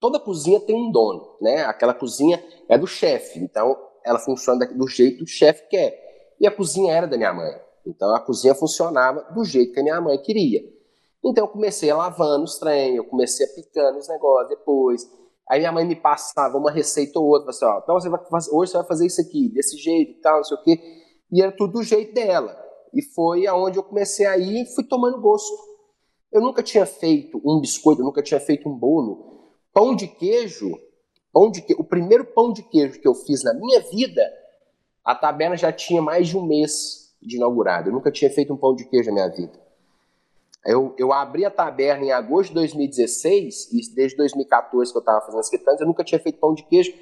Toda cozinha tem um dono, né? Aquela cozinha é do chefe, então ela funciona do jeito que o chefe quer. E a cozinha era da minha mãe. Então a cozinha funcionava do jeito que a minha mãe queria. Então eu comecei a lavando os trem, eu comecei a picando os negócios depois. Aí minha mãe me passava uma receita ou outra, assim, ó, então você vai hoje você vai fazer isso aqui, desse jeito e tal, não sei o quê. E era tudo do jeito dela. E foi aonde eu comecei a ir e fui tomando gosto. Eu nunca tinha feito um biscoito, eu nunca tinha feito um bolo. Pão de queijo, pão de que... o primeiro pão de queijo que eu fiz na minha vida, a tabela já tinha mais de um mês de inaugurado. Eu nunca tinha feito um pão de queijo na minha vida. Eu, eu abri a taberna em agosto de 2016, e desde 2014 que eu estava fazendo as quitandas, eu nunca tinha feito pão de queijo.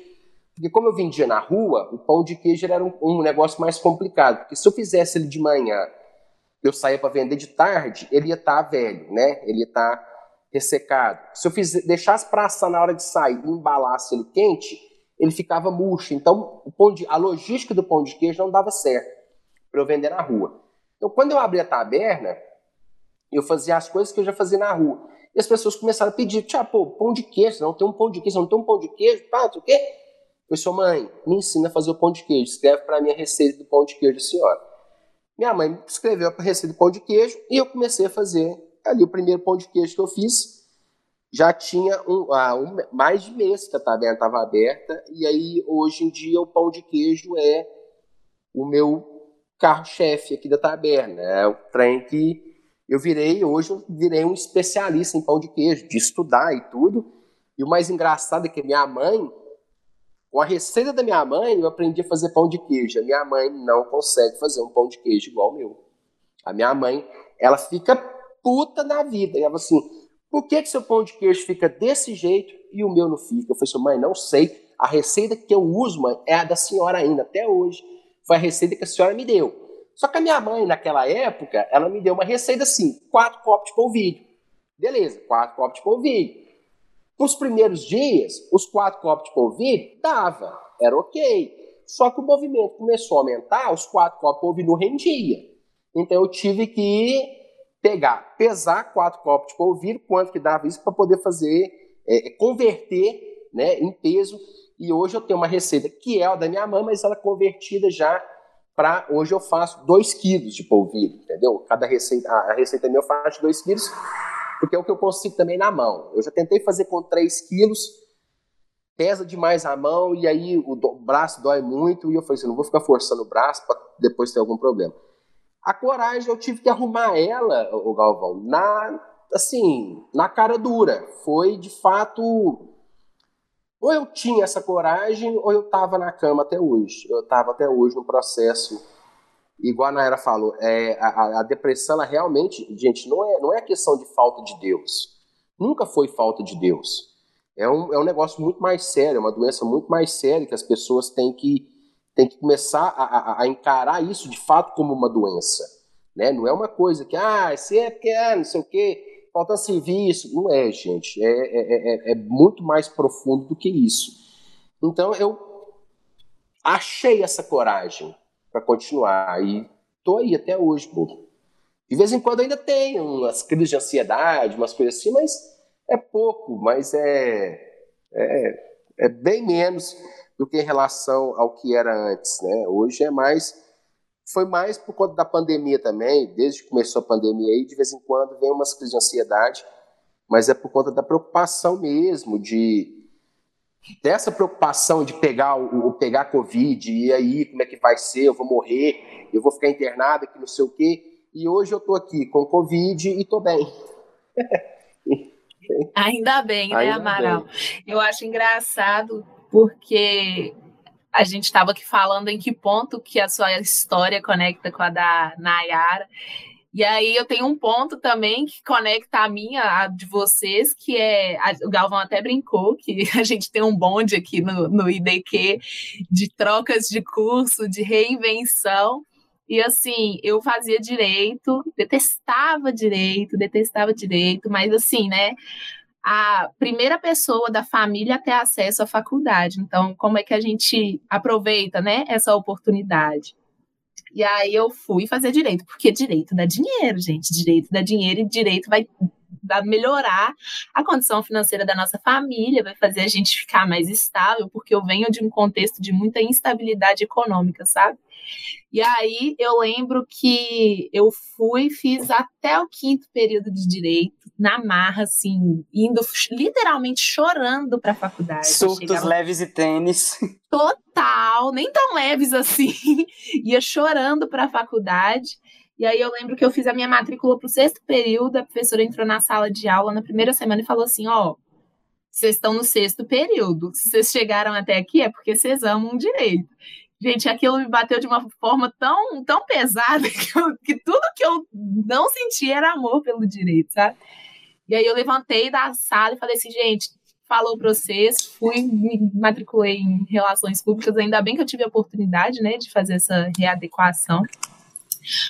Porque como eu vendia na rua, o pão de queijo era um, um negócio mais complicado. Porque se eu fizesse ele de manhã, eu saía para vender de tarde, ele ia estar tá velho, né? Ele ia estar tá ressecado. Se eu fiz, deixasse para assar na hora de sair e embalasse ele quente, ele ficava murcho. Então, de, a logística do pão de queijo não dava certo para eu vender na rua. Então, quando eu abri a taberna, eu fazia as coisas que eu já fazia na rua. E as pessoas começaram a pedir, tia, pô, pão de queijo, não tem um pão de queijo, não tem um pão de queijo, pá, o quê? Eu sou mãe, me ensina a fazer o pão de queijo, escreve para mim a receita do pão de queijo, senhora. Minha mãe escreveu a receita do pão de queijo e eu comecei a fazer ali o primeiro pão de queijo que eu fiz. Já tinha um, ah, um mais de mês que a taberna estava aberta e aí hoje em dia o pão de queijo é o meu carro-chefe aqui da taberna. É o trem que eu virei, hoje eu virei um especialista em pão de queijo, de estudar e tudo. E o mais engraçado é que minha mãe, com a receita da minha mãe, eu aprendi a fazer pão de queijo. A minha mãe não consegue fazer um pão de queijo igual o meu. A minha mãe, ela fica puta na vida. E ela assim, por que, que seu pão de queijo fica desse jeito e o meu não fica? Eu falei assim, mãe, não sei. A receita que eu uso, mãe, é a da senhora ainda, até hoje. Foi a receita que a senhora me deu. Só que a minha mãe, naquela época, ela me deu uma receita assim: quatro copos de polvilho. Beleza, quatro copos de polvilho. Nos primeiros dias, os quatro copos de polvilho dava, era ok. Só que o movimento começou a aumentar, os quatro copos de polvilho não rendia. Então eu tive que pegar, pesar quatro copos de polvilho, quanto que dava isso para poder fazer, é, converter né, em peso. E hoje eu tenho uma receita que é a da minha mãe, mas ela é convertida já para hoje eu faço 2 quilos de polvilho, entendeu? Cada receita, a receita minha eu faço 2 quilos, porque é o que eu consigo também na mão. Eu já tentei fazer com 3 quilos, pesa demais a mão e aí o, do, braço dói muito e eu falei assim, não vou ficar forçando o braço para depois ter algum problema. A coragem eu tive que arrumar ela, o Galvão, na assim, na cara dura. Foi de fato ou eu tinha essa coragem, ou eu estava na cama até hoje. Eu estava até hoje no processo. Igual a Naira falou, é, a, a, depressão, ela realmente, gente, não é, não é questão de falta de Deus. Nunca foi falta de Deus. É um, é um negócio muito mais sério, é uma doença muito mais séria que as pessoas têm que, têm que começar a, a, a encarar isso de fato como uma doença. Né? Não é uma coisa que, ah, se é porque, ah, não sei o quê falta serviço. Não é, gente. É, é, é, é muito mais profundo do que isso. Então eu achei essa coragem para continuar e tô aí até hoje, pô. De vez em quando ainda tem umas crises de ansiedade, umas coisas assim, mas é pouco, mas é, é, é bem menos do que em relação ao que era antes, né? Hoje é mais foi mais por conta da pandemia também, desde que começou a pandemia aí, de vez em quando vem umas crises de ansiedade, mas é por conta da preocupação mesmo, de dessa preocupação de pegar o, pegar Covid, e aí, como é que vai ser, eu vou morrer, eu vou ficar internado aqui, não sei o quê, e hoje eu tô aqui com Covid e tô bem.
Ainda bem, né, Ainda Amaral? Bem. Eu acho engraçado porque a gente estava aqui falando em que ponto que a sua história conecta com a da Nayara. E aí eu tenho um ponto também que conecta a minha, a de vocês, que é. A, o Galvão até brincou que a gente tem um bonde aqui no, no IDQ de trocas de curso, de reinvenção. E assim, eu fazia direito, detestava direito, detestava direito, mas assim, né? a primeira pessoa da família a ter acesso à faculdade. Então, como é que a gente aproveita, né, essa oportunidade? E aí eu fui fazer direito, porque direito dá dinheiro, gente. Direito dá dinheiro e direito vai, vai melhorar a condição financeira da nossa família, vai fazer a gente ficar mais estável, porque eu venho de um contexto de muita instabilidade econômica, sabe? E aí eu lembro que eu fui, fiz até o quinto período de direito, na marra, assim, indo literalmente chorando para a faculdade.
Surtos Chegava... leves e tênis.
Total, nem tão leves assim. Ia chorando para a faculdade. E aí eu lembro que eu fiz a minha matrícula para o sexto período, a professora entrou na sala de aula na primeira semana e falou assim: ó, vocês estão no sexto período. Se vocês chegaram até aqui é porque vocês amam direito. Gente, aquilo me bateu de uma forma tão, tão pesada que, eu, que tudo que eu não senti era amor pelo direito, sabe? E aí eu levantei da sala e falei assim, gente, falou para vocês, fui, me matriculei em relações públicas, ainda bem que eu tive a oportunidade, né, de fazer essa readequação.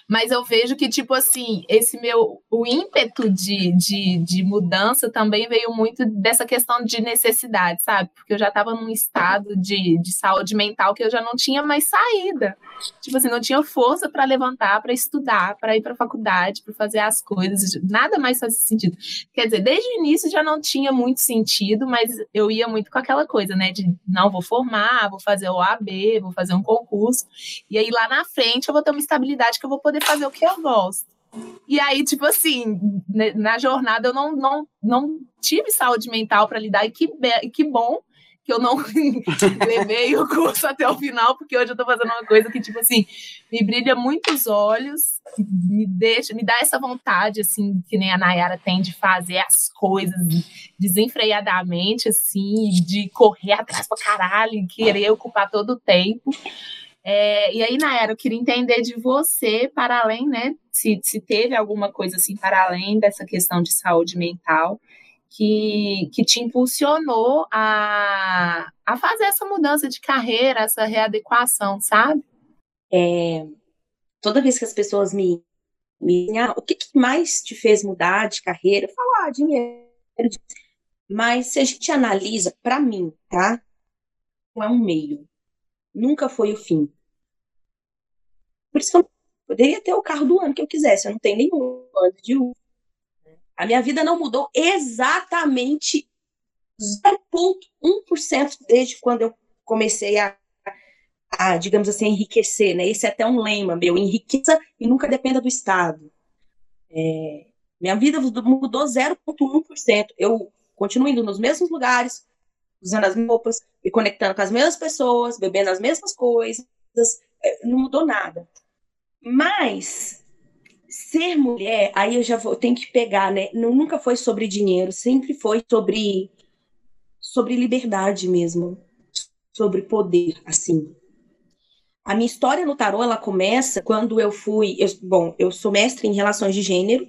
Mas eu vejo que, tipo assim, esse meu o ímpeto de, de, de mudança também veio muito dessa questão de necessidade, sabe? Porque eu já estava num estado de, de saúde mental que eu já não tinha mais saída. Tipo assim, não tinha força para levantar, para estudar, para ir para a faculdade, para fazer as coisas. Nada mais fazia sentido. Quer dizer, desde o início já não tinha muito sentido, mas eu ia muito com aquela coisa, né? De não vou formar, vou fazer o AB, vou fazer um concurso. E aí lá na frente eu vou ter uma estabilidade que eu vou poder fazer o que eu gosto. E aí, tipo assim, na jornada eu não, não, não tive saúde mental para lidar, e que, que bom que eu não levei o curso até o final, porque hoje eu tô fazendo uma coisa que, tipo assim, me brilha muito os olhos, me deixa, me dá essa vontade, assim, que nem a Nayara tem de fazer as coisas desenfreadamente, assim, de correr atrás pra caralho, e querer ocupar todo o tempo. É, e aí, Nayara, eu queria entender de você, para além, né, se, se teve alguma coisa assim para além dessa questão de saúde mental que, que te impulsionou a, a fazer essa mudança de carreira, essa readequação, sabe?
É, toda vez que as pessoas me, me ah, o que, que, mais te fez mudar de carreira? Eu falo, ah, dinheiro. Mas se a gente analisa, para mim, tá? Não é um meio nunca foi o fim. Por isso que eu poderia ter o carro do ano que eu quisesse, eu não tenho nenhum ano de Uber. A minha vida não mudou exatamente 0,1% desde quando eu comecei a, a, digamos assim, enriquecer, né? Esse é até um lema meu, enriqueça e nunca dependa do Estado. É, minha vida mudou 0,1%. Eu continuo indo nos mesmos lugares, usando as roupas, me conectando com as mesmas pessoas, bebendo as mesmas coisas, é, não mudou nada. Mas ser mulher, aí eu já vou, tenho que pegar, né? Nunca foi sobre dinheiro, sempre foi sobre sobre liberdade mesmo, sobre poder, assim. A minha história no tarô, ela começa quando eu fui, eu, bom, eu sou mestre em relações de gênero.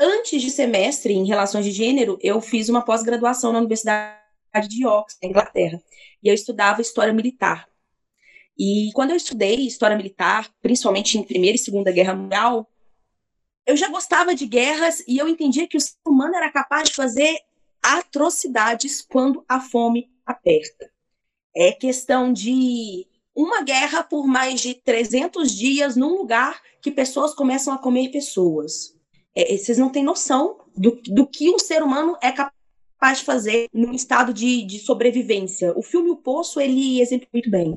Antes de ser mestre em relações de gênero, eu fiz uma pós-graduação na Universidade de Oxford, Inglaterra, e eu estudava história militar. E quando eu estudei história militar, principalmente em Primeira e Segunda Guerra Mundial, eu já gostava de guerras e eu entendia que o ser humano era capaz de fazer atrocidades quando a fome aperta. É questão de uma guerra por mais de 300 dias num lugar que pessoas começam a comer pessoas. É, vocês não têm noção do, do que um ser humano é capaz capaz de fazer num estado de, de sobrevivência. O filme O Poço, ele exemplifica muito bem.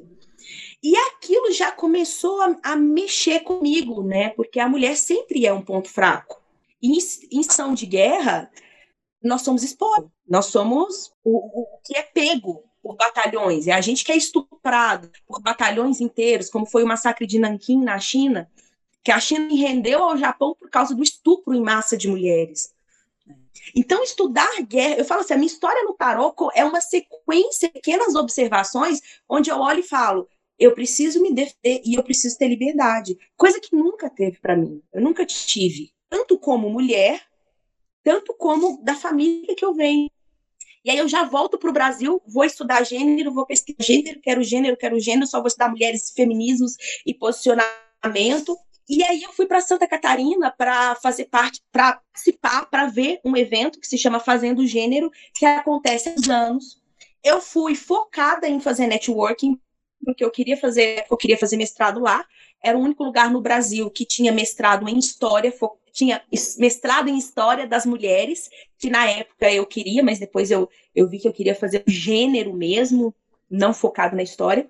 E aquilo já começou a, a, mexer comigo, né? Porque a mulher sempre é um ponto fraco. E em, ação de guerra, nós somos expostos. Nós somos o, o que é pego por batalhões. É a gente que é estuprado por batalhões inteiros, como foi o massacre de Nanquim na China, que a China rendeu ao Japão por causa do estupro em massa de mulheres. Então, estudar guerra, eu falo assim, a minha história no tarot é uma sequência de pequenas observações onde eu olho e falo, eu preciso me defender e eu preciso ter liberdade, coisa que nunca teve para mim. Eu nunca tive, tanto como mulher, tanto como da família que eu venho. E aí eu já volto para o Brasil, vou estudar gênero, vou pesquisar gênero, quero gênero, quero gênero, só vou estudar mulheres, feminismos e posicionamento. E aí eu fui para Santa Catarina para fazer parte, para participar, para ver um evento que se chama Fazendo Gênero, que acontece há anos. Eu fui focada em fazer networking, porque eu queria fazer, eu queria fazer mestrado lá. Era o único lugar no Brasil que tinha mestrado em história, tinha mestrado em história das mulheres, que na época eu queria, mas depois eu, eu vi que eu queria fazer gênero mesmo, não focado na história.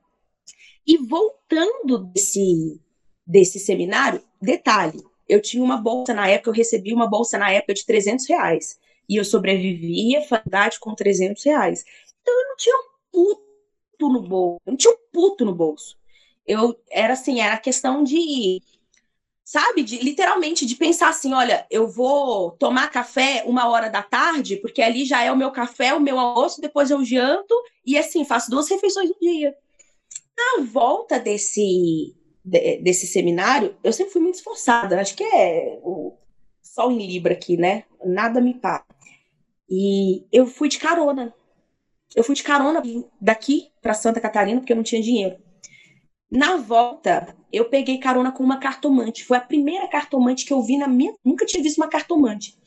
E voltando desse desse seminário, detalhe, eu tinha uma bolsa na época, eu recebi uma bolsa na época de 300 reais. E eu sobrevivia faculdade com 300 reais. Então eu não tinha um puto no bolso. Eu não tinha um puto no bolso. Eu era assim, era questão de, sabe, de literalmente de pensar assim, olha, eu vou tomar café uma hora da tarde, porque ali já é o meu café, o meu almoço, depois eu janto e assim faço duas refeições no dia. Na volta desse de, desse seminário, eu sempre fui muito esforçada. Acho que é o sol em Libra aqui, né? Nada me para. E eu fui de carona. Eu fui de carona daqui para Santa Catarina, porque eu não tinha dinheiro. Na volta, eu peguei carona com uma cartomante. Foi a primeira cartomante que eu vi na minha. Nunca tinha visto uma cartomante.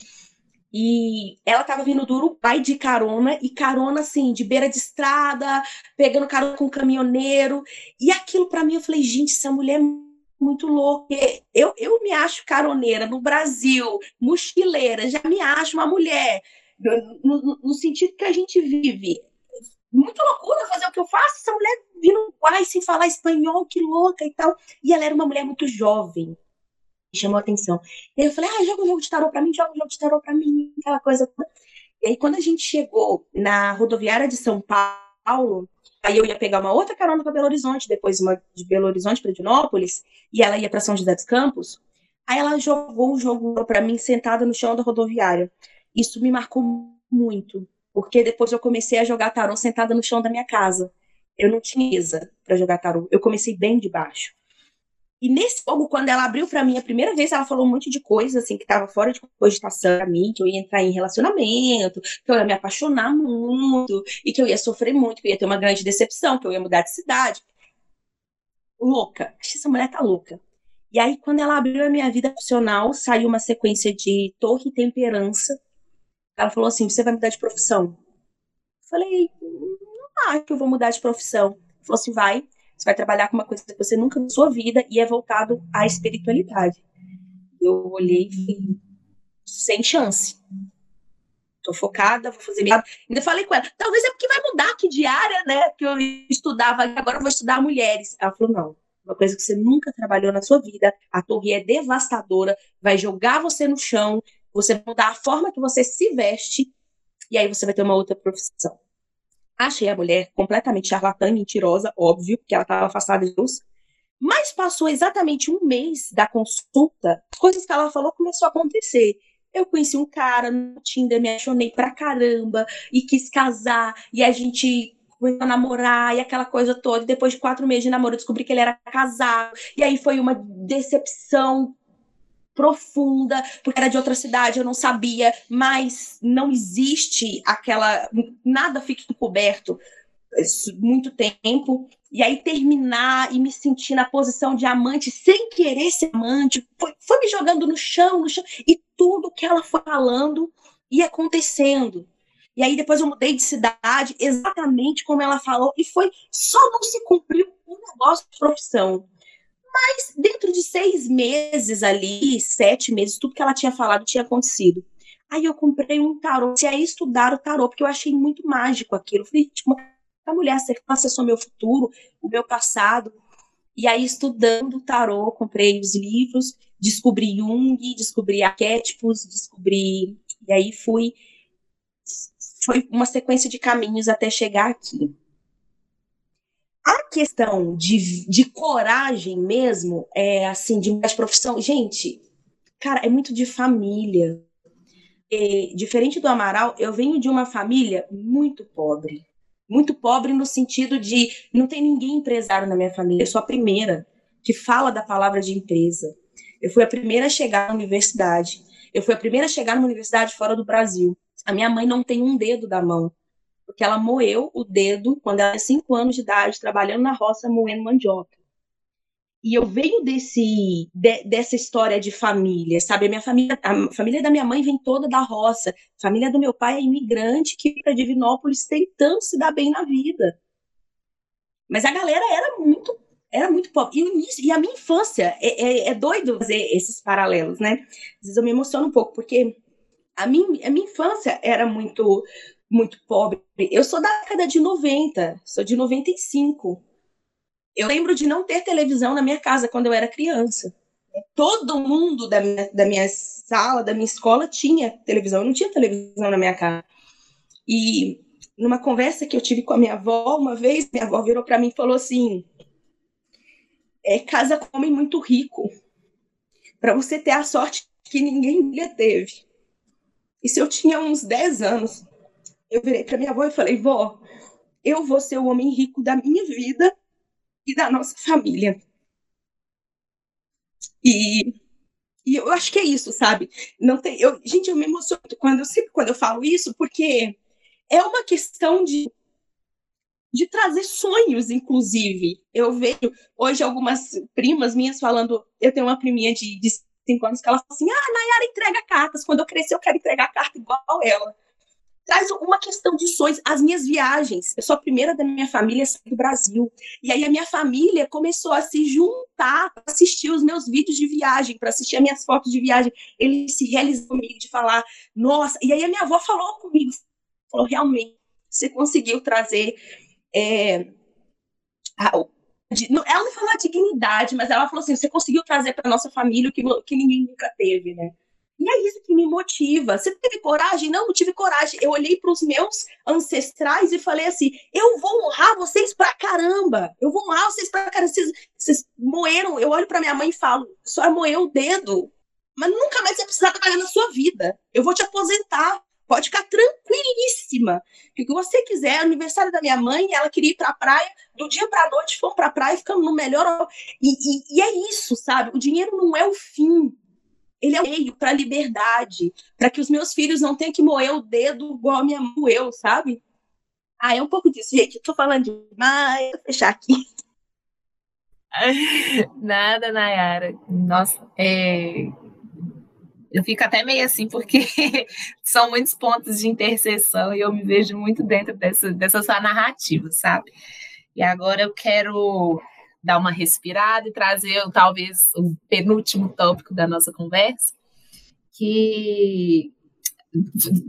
E ela tava vindo do Uruguai de carona, e carona assim, de beira de estrada, pegando carona com um caminhoneiro. E aquilo para mim, eu falei, gente, essa mulher é muito louca. Eu, eu me acho caroneira no Brasil, mochileira, já me acho uma mulher. No, no, no sentido que a gente vive muita loucura fazer o que eu faço. Essa mulher vindo Uruguai sem falar espanhol, que louca e tal. E ela era uma mulher muito jovem. Chamou atenção. E eu falei, ah, joga um jogo de tarô pra mim, joga um jogo de tarô pra mim, aquela coisa. E aí, quando a gente chegou na rodoviária de São Paulo, aí eu ia pegar uma outra carona para Belo Horizonte, depois uma de Belo Horizonte para Dinópolis, e ela ia para São José dos Campos. Aí ela jogou o jogo para mim sentada no chão da rodoviária. Isso me marcou muito, porque depois eu comecei a jogar tarô sentada no chão da minha casa. Eu não tinha mesa para jogar tarô. Eu comecei bem de baixo. E nesse jogo, quando ela abriu para mim a primeira vez, ela falou um monte de coisas assim que tava fora de cogitação pra mim, que eu ia entrar em relacionamento, que eu ia me apaixonar muito e que eu ia sofrer muito, que eu ia ter uma grande decepção, que eu ia mudar de cidade. Louca. Acho que essa mulher tá louca. E aí, quando ela abriu a minha vida profissional, saiu uma sequência de torre e temperança, ela falou assim: Você vai mudar de profissão? Eu falei: Não acho que eu vou mudar de profissão. Ela falou assim: Vai, você vai trabalhar com uma coisa que você nunca na sua vida e é voltado à espiritualidade. Eu olhei e falei: Sem chance. Tô focada, vou fazer minha. Ainda falei com ela: Talvez é porque vai mudar aqui de área, né? Que eu estudava, agora eu vou estudar mulheres. Ela falou: Não uma coisa que você nunca trabalhou na sua vida. A torre é devastadora, vai jogar você no chão, você vai mudar a forma que você se veste e aí você vai ter uma outra profissão. Achei a mulher completamente charlatã e mentirosa, óbvio, porque ela estava afastada de Deus. Mas passou exatamente um mês da consulta, as coisas que ela falou começou a acontecer. Eu conheci um cara no Tinder, me apaixonei pra caramba e quis casar, e a gente começou a namorar e aquela coisa toda. E depois de quatro meses de namoro, eu descobri que ele era casado. E aí foi uma decepção profunda, porque era de outra cidade, eu não sabia, mas não existe aquela. Nada fica encoberto muito tempo, e aí terminar e me sentir na posição de amante sem querer ser amante, foi, foi me jogando no chão, no chão, e tudo que ela foi falando ia acontecendo. E aí depois eu mudei de cidade, exatamente como ela falou, e foi só não se cumpriu um negócio de profissão. Mas dentro de seis meses ali, sete meses, tudo que ela tinha falado tinha acontecido. Aí eu comprei um tarô, e aí estudar o tarô, porque eu achei muito mágico aquilo. Eu falei, tipo, a mulher acessou meu futuro, o meu passado. E aí, estudando o tarô, comprei os livros, descobri Jung, descobri arquétipos, descobri. E aí fui. Foi uma sequência de caminhos até chegar aqui. A questão de, de coragem mesmo, é assim, de mais profissão, gente, cara, é muito de família. E, diferente do Amaral, eu venho de uma família muito pobre. Muito pobre no sentido de não tem ninguém empresário na minha família. Eu sou a primeira que fala da palavra de empresa. Eu fui a primeira a chegar na universidade. Eu fui a primeira a chegar numa universidade fora do Brasil. A minha mãe não tem um dedo da mão porque ela moeu o dedo quando ela tinha 5 anos de idade, trabalhando na roça moendo mandioca. E eu venho desse de, dessa história de família, sabe? A minha família, a família da minha mãe vem toda da roça. A família do meu pai é imigrante que para Divinópolis tentando se dar bem na vida. Mas a galera era muito era muito pobre. E, e a minha infância é, é, é, doido fazer esses paralelos, né? Às vezes eu me emociono um pouco, porque a minha, a minha infância era muito muito pobre. Eu sou da década de 90, sou de 95. Eu lembro de não ter televisão na minha casa quando eu era criança. Todo mundo da minha, da minha sala, da minha escola tinha televisão. Eu não tinha televisão na minha casa. E numa conversa que eu tive com a minha avó, uma vez, minha avó virou para mim e falou assim: é, casa com homem muito rico, para você ter a sorte que ninguém lhe teve. Se eu tinha uns 10 anos, eu virei para minha avó e falei: vó, eu vou ser o homem rico da minha vida e da nossa família. E, e eu acho que é isso, sabe? Não tem, eu, gente, eu me emociono quando eu sempre quando eu falo isso, porque é uma questão de de trazer sonhos, inclusive. Eu vejo hoje algumas primas minhas falando, eu tenho uma priminha de, de cinco anos que ela fala assim, ah, Nayara entrega cartas, quando eu crescer eu quero entregar carta igual ela. Traz uma questão de sonhos, as minhas viagens. Eu sou a primeira da minha família a sair do Brasil. E aí a minha família começou a se juntar para assistir os meus vídeos de viagem, para assistir as minhas fotos de viagem. Ele se realizou comigo de falar, nossa. E aí a minha avó falou comigo, falou, realmente, você conseguiu trazer é, a, ela não falou a dignidade, mas ela falou assim: você conseguiu trazer para nossa família o que, que ninguém nunca teve, né? E é isso que me motiva. Você teve coragem? Não, não tive coragem. Eu olhei para os meus ancestrais e falei assim: eu vou honrar vocês pra caramba. Eu vou honrar vocês pra caramba. Vocês, vocês moeram. Eu olho para minha mãe e falo: só moeu o dedo. Mas nunca mais você precisar trabalhar na sua vida. Eu vou te aposentar. Pode ficar tranquilíssima. O que você quiser, aniversário da minha mãe, ela queria ir para a praia, do dia para a noite fomos para a praia, ficamos no melhor. E, e, e, é isso, sabe? O dinheiro não é o fim. Ele é o meio para liberdade, para que os meus filhos não tenham que moer o dedo igual a minha moeu, sabe? Ah, é um pouco disso, gente. Eu tô falando demais, vou fechar aqui.
Nada, Nayara. Nossa, é, eu fico até meio assim, porque são muitos pontos de interseção e eu me vejo muito dentro dessa, dessa sua narrativa, sabe? E agora eu quero dar uma respirada e trazer talvez o penúltimo tópico da nossa conversa, que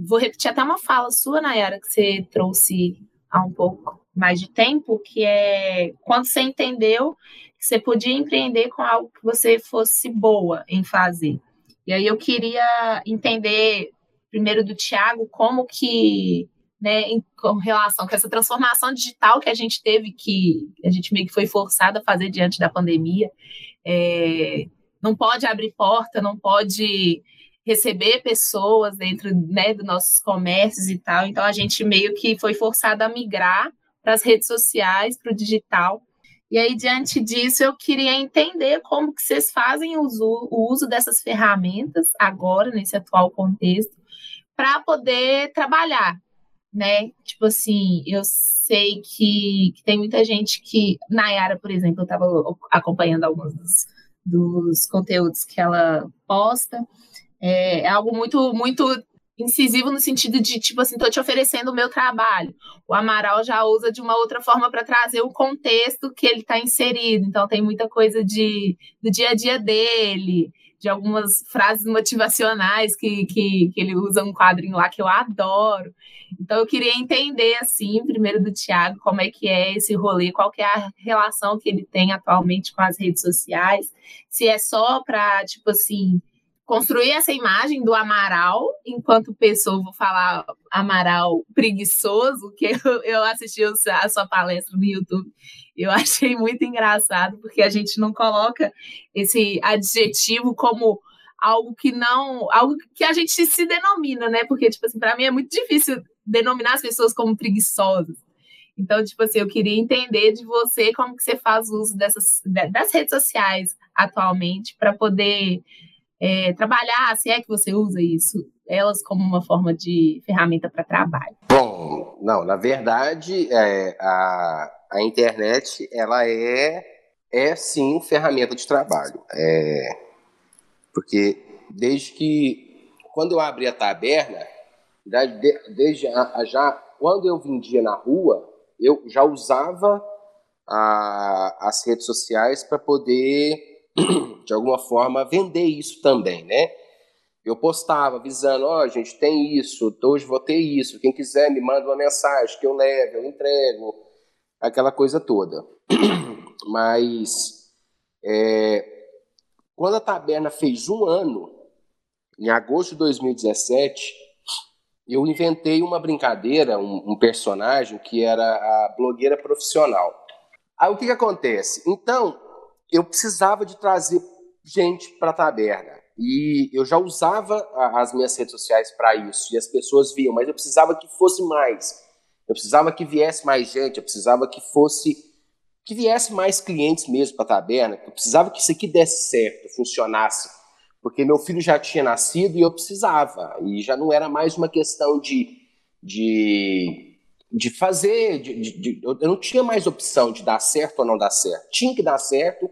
vou repetir até uma fala sua, Nayara, que você trouxe há um pouco mais de tempo, que é quando você entendeu que você podia empreender com algo que você fosse boa em fazer. E aí eu queria entender primeiro do Tiago como que, né, em, com relação com essa transformação digital que a gente teve, que a gente meio que foi forçado a fazer diante da pandemia, é, não pode abrir porta, não pode receber pessoas dentro né, dos nossos comércios e tal. Então a gente meio que foi forçado a migrar para as redes sociais, para o digital. E aí, diante disso, eu queria entender como que vocês fazem uso, o uso dessas ferramentas agora, nesse atual contexto, para poder trabalhar, né? Tipo assim, eu sei que, que, tem muita gente que, Nayara, por exemplo, eu estava acompanhando alguns dos, dos, conteúdos que ela posta, é, é algo muito, muito incisivo no sentido de, tipo assim, estou te oferecendo o meu trabalho. O Amaral já usa de uma outra forma para trazer o contexto que ele está inserido. Então, tem muita coisa de, do dia a dia dele, de algumas frases motivacionais que, que, que ele usa um quadrinho lá que eu adoro. Então, eu queria entender, assim, primeiro do Tiago, como é que é esse rolê, qual que é a relação que ele tem atualmente com as redes sociais, se é só para, tipo assim, construir essa imagem do Amaral, enquanto pessoa, vou falar Amaral preguiçoso, que eu, eu assisti a sua palestra no YouTube, eu achei muito engraçado, porque a gente não coloca esse adjetivo como algo que não, algo que a gente se denomina, né? Porque, tipo assim, para mim é muito difícil denominar as pessoas como preguiçosas. Então, tipo assim, eu queria entender de você como que você faz uso dessas das redes sociais atualmente para poder é, trabalhar, se é que você usa isso, elas como uma forma de ferramenta para trabalho?
Bom, não, na verdade, é, a, a internet, ela é, é sim ferramenta de trabalho. É, porque desde que, quando eu abri a taberna, desde a, já quando eu vendia na rua, eu já usava a, as redes sociais para poder de alguma forma, vender isso também, né? Eu postava avisando, ó, oh, gente, tem isso, hoje vou ter isso, quem quiser me manda uma mensagem que eu levo, eu entrego, aquela coisa toda. Mas, é, quando a Taberna fez um ano, em agosto de 2017, eu inventei uma brincadeira, um, um personagem que era a blogueira profissional. Aí o que, que acontece? Então, eu precisava de trazer gente para a taberna. E eu já usava as minhas redes sociais para isso, e as pessoas viam, mas eu precisava que fosse mais. Eu precisava que viesse mais gente, eu precisava que fosse que viesse mais clientes mesmo para a taberna, eu precisava que isso aqui desse certo, funcionasse, porque meu filho já tinha nascido e eu precisava, e já não era mais uma questão de, de de fazer, de, de, eu não tinha mais opção de dar certo ou não dar certo. Tinha que dar certo,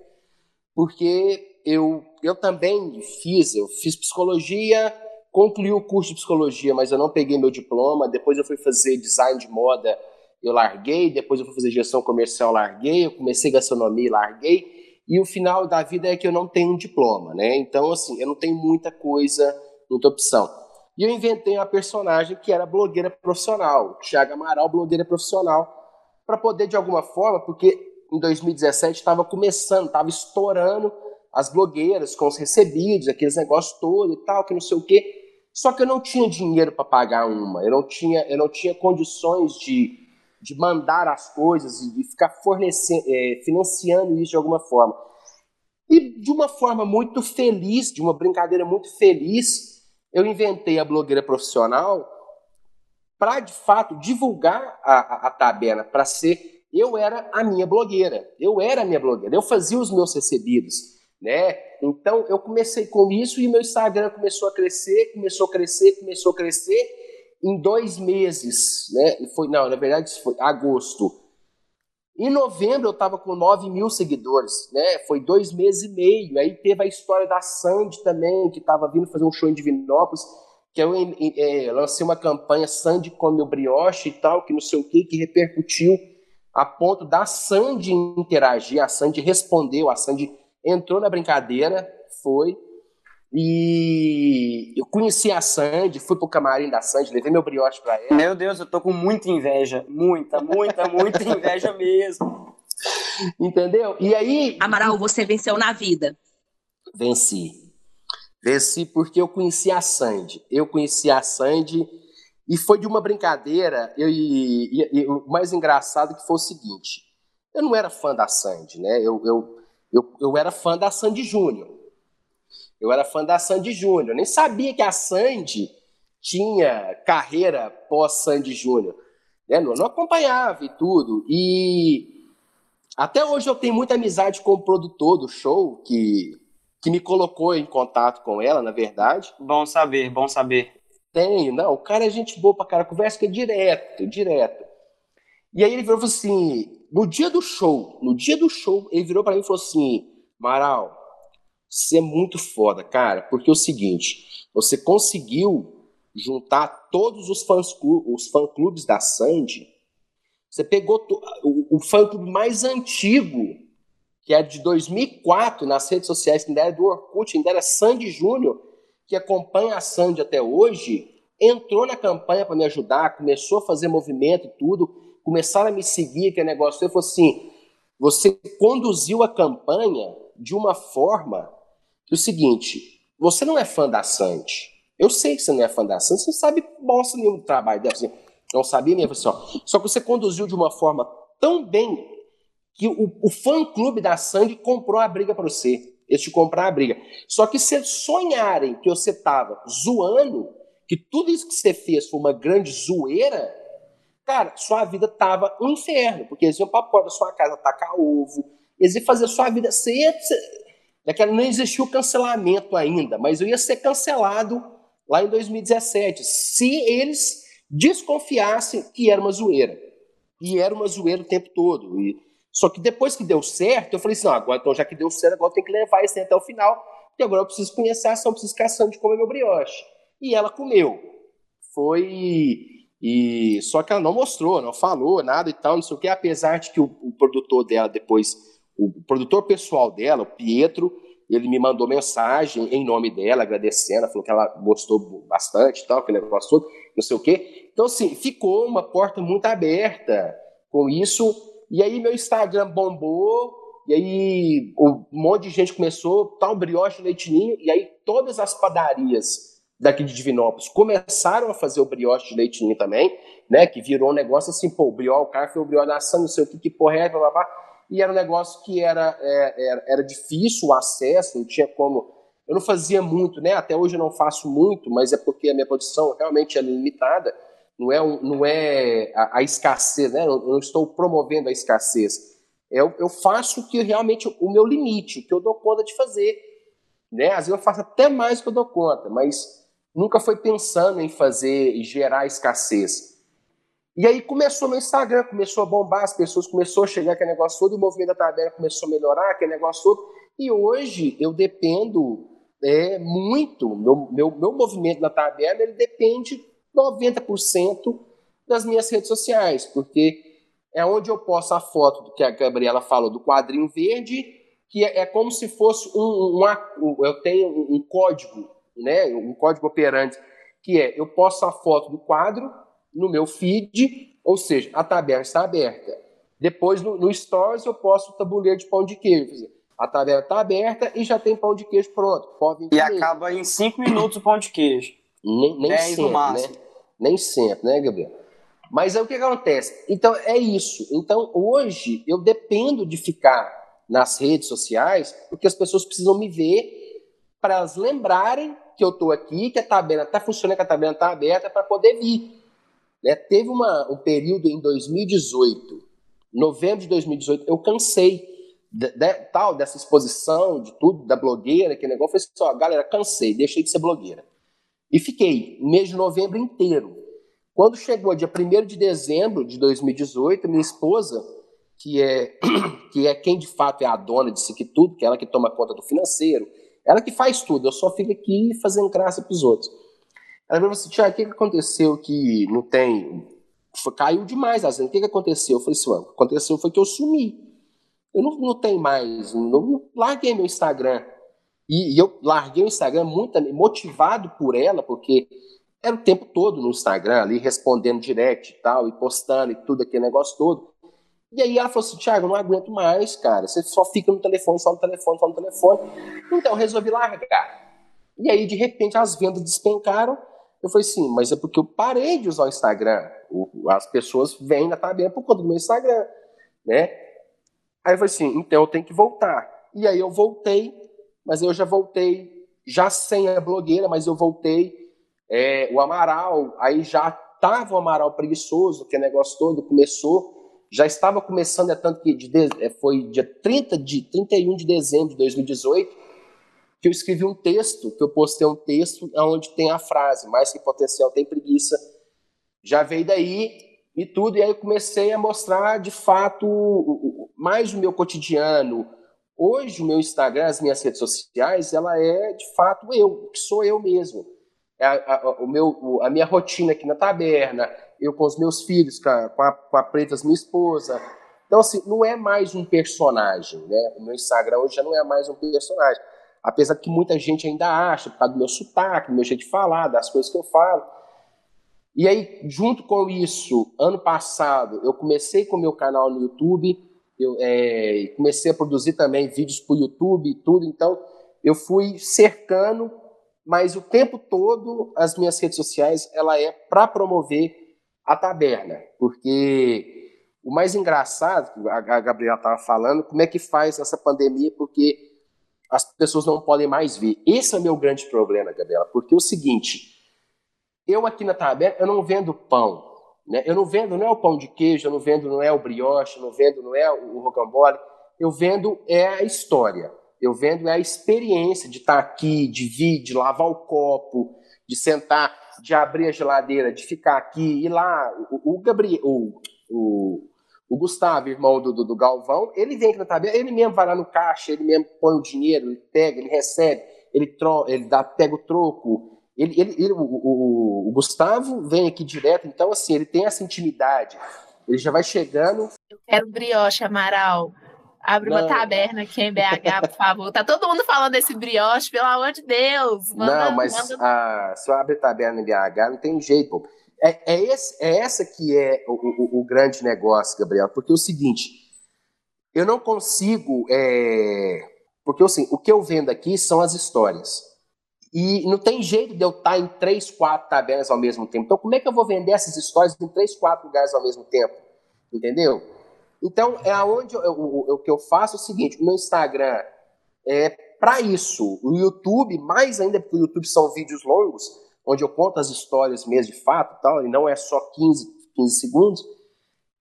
porque eu, eu também fiz, eu fiz psicologia, concluí o curso de psicologia, mas eu não peguei meu diploma. Depois eu fui fazer design de moda, eu larguei. Depois eu fui fazer gestão comercial, larguei. Eu comecei gastronomia, larguei. E o final da vida é que eu não tenho um diploma, né? Então, assim, eu não tenho muita coisa, muita opção. E eu inventei uma personagem que era blogueira profissional, Thiago Amaral, blogueira profissional, para poder, de alguma forma, porque em 2017 estava começando, estava estourando as blogueiras com os recebidos, aqueles negócios todos e tal, que não sei o quê. Só que eu não tinha dinheiro para pagar uma, eu não tinha, eu não tinha condições de, de mandar as coisas e ficar fornecendo, é, financiando isso de alguma forma. E de uma forma muito feliz, de uma brincadeira muito feliz, eu inventei a blogueira profissional para, de fato, divulgar a, a, a para ser. Eu era a minha blogueira, eu era a minha blogueira, eu fazia os meus recebidos, né? Então eu comecei com isso e meu Instagram começou a crescer, começou a crescer, começou a crescer. Em dois meses, né? Foi, não, na verdade, foi agosto em novembro eu estava com 9 mil seguidores, né? Foi dois meses e meio. Aí teve a história da Sandy também, que estava vindo fazer um show em Divinópolis, que eu é, lancei uma campanha Sandy come o brioche e tal, que não sei o que, que repercutiu a ponto da Sandy interagir. A Sandy respondeu, a Sandy entrou na brincadeira, foi. E eu conheci a Sandy, fui pro camarim da Sandy, levei meu brioche pra ela.
Meu Deus, eu tô com muita inveja. Muita, muita, muita inveja mesmo.
Entendeu? E aí.
Amaral, você venceu na vida.
Venci. Venci porque eu conheci a Sandy. Eu conheci a Sandy e foi de uma brincadeira. Eu, e, e, e, o mais engraçado que foi o seguinte: eu não era fã da Sandy, né? Eu, eu, eu, eu era fã da Sandy Júnior. Eu era fã da Sandy Júnior. Nem sabia que a Sandy tinha carreira pós-Sandy Júnior. Né? Não, não acompanhava e tudo. E até hoje eu tenho muita amizade com o produtor do show, que, que me colocou em contato com ela, na verdade.
Bom saber, bom saber.
Tenho, não. O cara é gente boa pra cara, conversa que é direto, direto. E aí ele virou assim: no dia do show, no dia do show, ele virou para mim e falou assim: Maral, você é muito foda, cara, porque é o seguinte, você conseguiu juntar todos os fãs os fã clubes da Sandy. Você pegou o, o fã clube mais antigo, que é de 2004 nas redes sociais, que ainda era do Orkut, ainda era Sandy Júnior, que acompanha a Sandy até hoje, entrou na campanha para me ajudar, começou a fazer movimento e tudo, começaram a me seguir, que é negócio. Eu falei assim: você conduziu a campanha de uma forma que o seguinte, você não é fã da Sandy. Eu sei que você não é fã da Sandy, você não sabe bosta nenhum trabalho dela. Assim, não sabia mesmo. Assim. Só que você conduziu de uma forma tão bem que o, o fã-clube da Sandy comprou a briga para você. Eles te compraram a briga. Só que se sonharem que você tava zoando, que tudo isso que você fez foi uma grande zoeira, cara, sua vida tava um inferno. Porque eles iam pra porta da sua casa tacar ovo, eles iam fazer sua vida. Ia, Daquela não existia o cancelamento ainda, mas eu ia ser cancelado lá em 2017, se eles desconfiassem que era uma zoeira. E era uma zoeira o tempo todo. E, só que depois que deu certo, eu falei assim: não, agora então já que deu certo, agora tem que levar esse até o final, porque agora eu preciso conhecer a ação, preciso que a Sandy comer meu brioche. E ela comeu. Foi. E só que ela não mostrou, não falou nada e tal, não sei o que, apesar de que o, o produtor dela depois o produtor pessoal dela, o Pietro, ele me mandou mensagem em nome dela, agradecendo, falou que ela gostou bastante tal, aquele negócio todo, não sei o quê. Então, assim, ficou uma porta muito aberta com isso. E aí meu Instagram bombou, e aí um monte de gente começou, tal, tá brioche, leitinho, e aí todas as padarias daqui de Divinópolis começaram a fazer o brioche de leitinho também, né, que virou um negócio assim, pô, o brioche, o cara foi o brioche ação, não sei o que, que porra é, blá, blá, blá e era um negócio que era, é, era, era, difícil o acesso, não tinha como. Eu não fazia muito, né? Até hoje eu não faço muito, mas é porque a minha produção realmente é limitada. Não é, não é a, a, escassez, né? Eu não estou promovendo a escassez. Eu, eu faço que realmente o meu limite, o que eu dou conta de fazer. Né? Às vezes eu faço até mais do que eu dou conta, mas nunca foi pensando em fazer e gerar escassez. E aí começou meu Instagram, começou a bombar, as pessoas começou a chegar aquele negócio todo, o movimento da tabela começou a melhorar, aquele negócio todo. E hoje eu dependo é, muito, meu, meu, meu movimento na tabela, ele depende 90% das minhas redes sociais, porque é onde eu posto a foto do que a Gabriela falou, do quadrinho verde, que é, é como se fosse um, um, um eu tenho um, código, né, um código operante, que é eu posto a foto do quadro no meu feed, ou seja, a tabela está aberta. Depois no, no Stories eu posto o tabuleiro de pão de queijo. A tabela está aberta e já tem pão de queijo pronto.
Pode e acaba em cinco minutos o pão de queijo.
Nem, nem sempre, né? Nem sempre, né, Gabriel? Mas é o que acontece. Então, é isso. Então, hoje, eu dependo de ficar nas redes sociais, porque as pessoas precisam me ver para elas lembrarem que eu estou aqui, que a tabela está funcionando, que a tabela está aberta, para poder vir. Né? Teve uma, um período em 2018, novembro de 2018, eu cansei de, de, tal dessa exposição, de tudo, da blogueira, que negócio. Eu falei assim, ó, galera, cansei, deixei de ser blogueira. E fiquei mês de novembro inteiro. Quando chegou dia 1 de dezembro de 2018, minha esposa, que é, que é quem de fato é a dona disso aqui tudo, que é ela que toma conta do financeiro, ela que faz tudo, eu só fico aqui fazendo graça para os outros. Ela falou assim, Tiago, o que, que aconteceu que não tem... Foi, caiu demais a O que, que aconteceu? Eu falei assim, o que aconteceu foi que eu sumi. Eu não, não tenho mais, não, não, larguei meu Instagram. E, e, eu larguei o Instagram muito motivado por ela, porque era o tempo todo no Instagram, ali respondendo direct e tal, e postando e tudo, aquele negócio todo. E aí ela falou assim, Thiago, não aguento mais, cara. Você só fica no telefone, só no telefone, só no telefone. Então eu resolvi largar. E aí, de repente, as vendas despencaram eu falei assim, mas é porque eu parei de usar o Instagram. as pessoas vêm na tabela por conta do meu Instagram, né? Aí eu falei assim, então eu tenho que voltar. E aí eu voltei, mas eu já voltei, já sem a blogueira, mas eu voltei. É, o Amaral, aí já tava o Amaral preguiçoso, que é negócio todo, começou, já estava começando, é tanto que de, é, foi dia 30 de, 31 de dezembro de 2018, que eu escrevi um texto, que eu postei um texto onde tem a frase, mais que potencial tem preguiça. Já veio daí e tudo, e aí comecei a mostrar de fato mais o meu cotidiano. Hoje o meu Instagram, as minhas redes sociais, ela é de fato eu, que sou eu mesmo. É a, a, o meu, a minha rotina aqui na taberna, eu com os meus filhos, com a, com a, com a Pretas, minha esposa. Então, assim, não é mais um personagem, né? O meu Instagram hoje já não é mais um personagem apesar que muita gente ainda acha, por causa do meu sotaque, do meu jeito de falar, das coisas que eu falo. E aí, junto com isso, ano passado, eu comecei com o meu canal no YouTube, eu é, comecei a produzir também vídeos para o YouTube e tudo, então eu fui cercando, mas o tempo todo as minhas redes sociais, ela é para promover a taberna, porque o mais engraçado, a Gabriela estava falando, como é que faz essa pandemia, porque as pessoas não podem mais ver. Esse é o meu grande problema, Gabriela, porque é o seguinte, eu aqui na tabela, eu não vendo pão, né? Eu não vendo, não é o pão de queijo, eu não vendo, não é o brioche, eu não vendo, não é o rocambole, eu vendo é a história. Eu vendo é a experiência de estar aqui, de vir, de lavar o copo, de sentar, de abrir a geladeira, de ficar aqui, e lá, o, o Gabriel, o, o o Gustavo, irmão do, do, do, Galvão, ele vem aqui na tabela, ele mesmo vai lá no caixa, ele mesmo põe o dinheiro, ele pega, ele recebe, ele, tro, ele dá, pega o troco. Ele, ele, ele o, o, o, Gustavo vem aqui direto, então assim, ele tem essa intimidade. Ele já vai chegando.
Eu quero brioche, Amaral. Abre Não. uma taberna aqui em BH, por favor. Tá todo mundo falando desse brioche, pelo amor de Deus.
Manda, não, mas manda... A, se eu abrir taberna em BH, não tem jeito, pô. É, é, esse, é essa que é o, o, o, grande negócio, Gabriel, porque é o seguinte, eu não consigo, é, porque assim, o que eu vendo aqui são as histórias, e não tem jeito de eu estar em três, quatro tabelas ao mesmo tempo, então como é que eu vou vender essas histórias em três, quatro lugares ao mesmo tempo, entendeu? Então, é aonde eu, eu, o que eu faço é o seguinte, o meu Instagram é para isso, o YouTube, mais ainda porque o YouTube são vídeos longos, onde eu conto as histórias mesmo de fato, tal, e não é só 15, 15 segundos,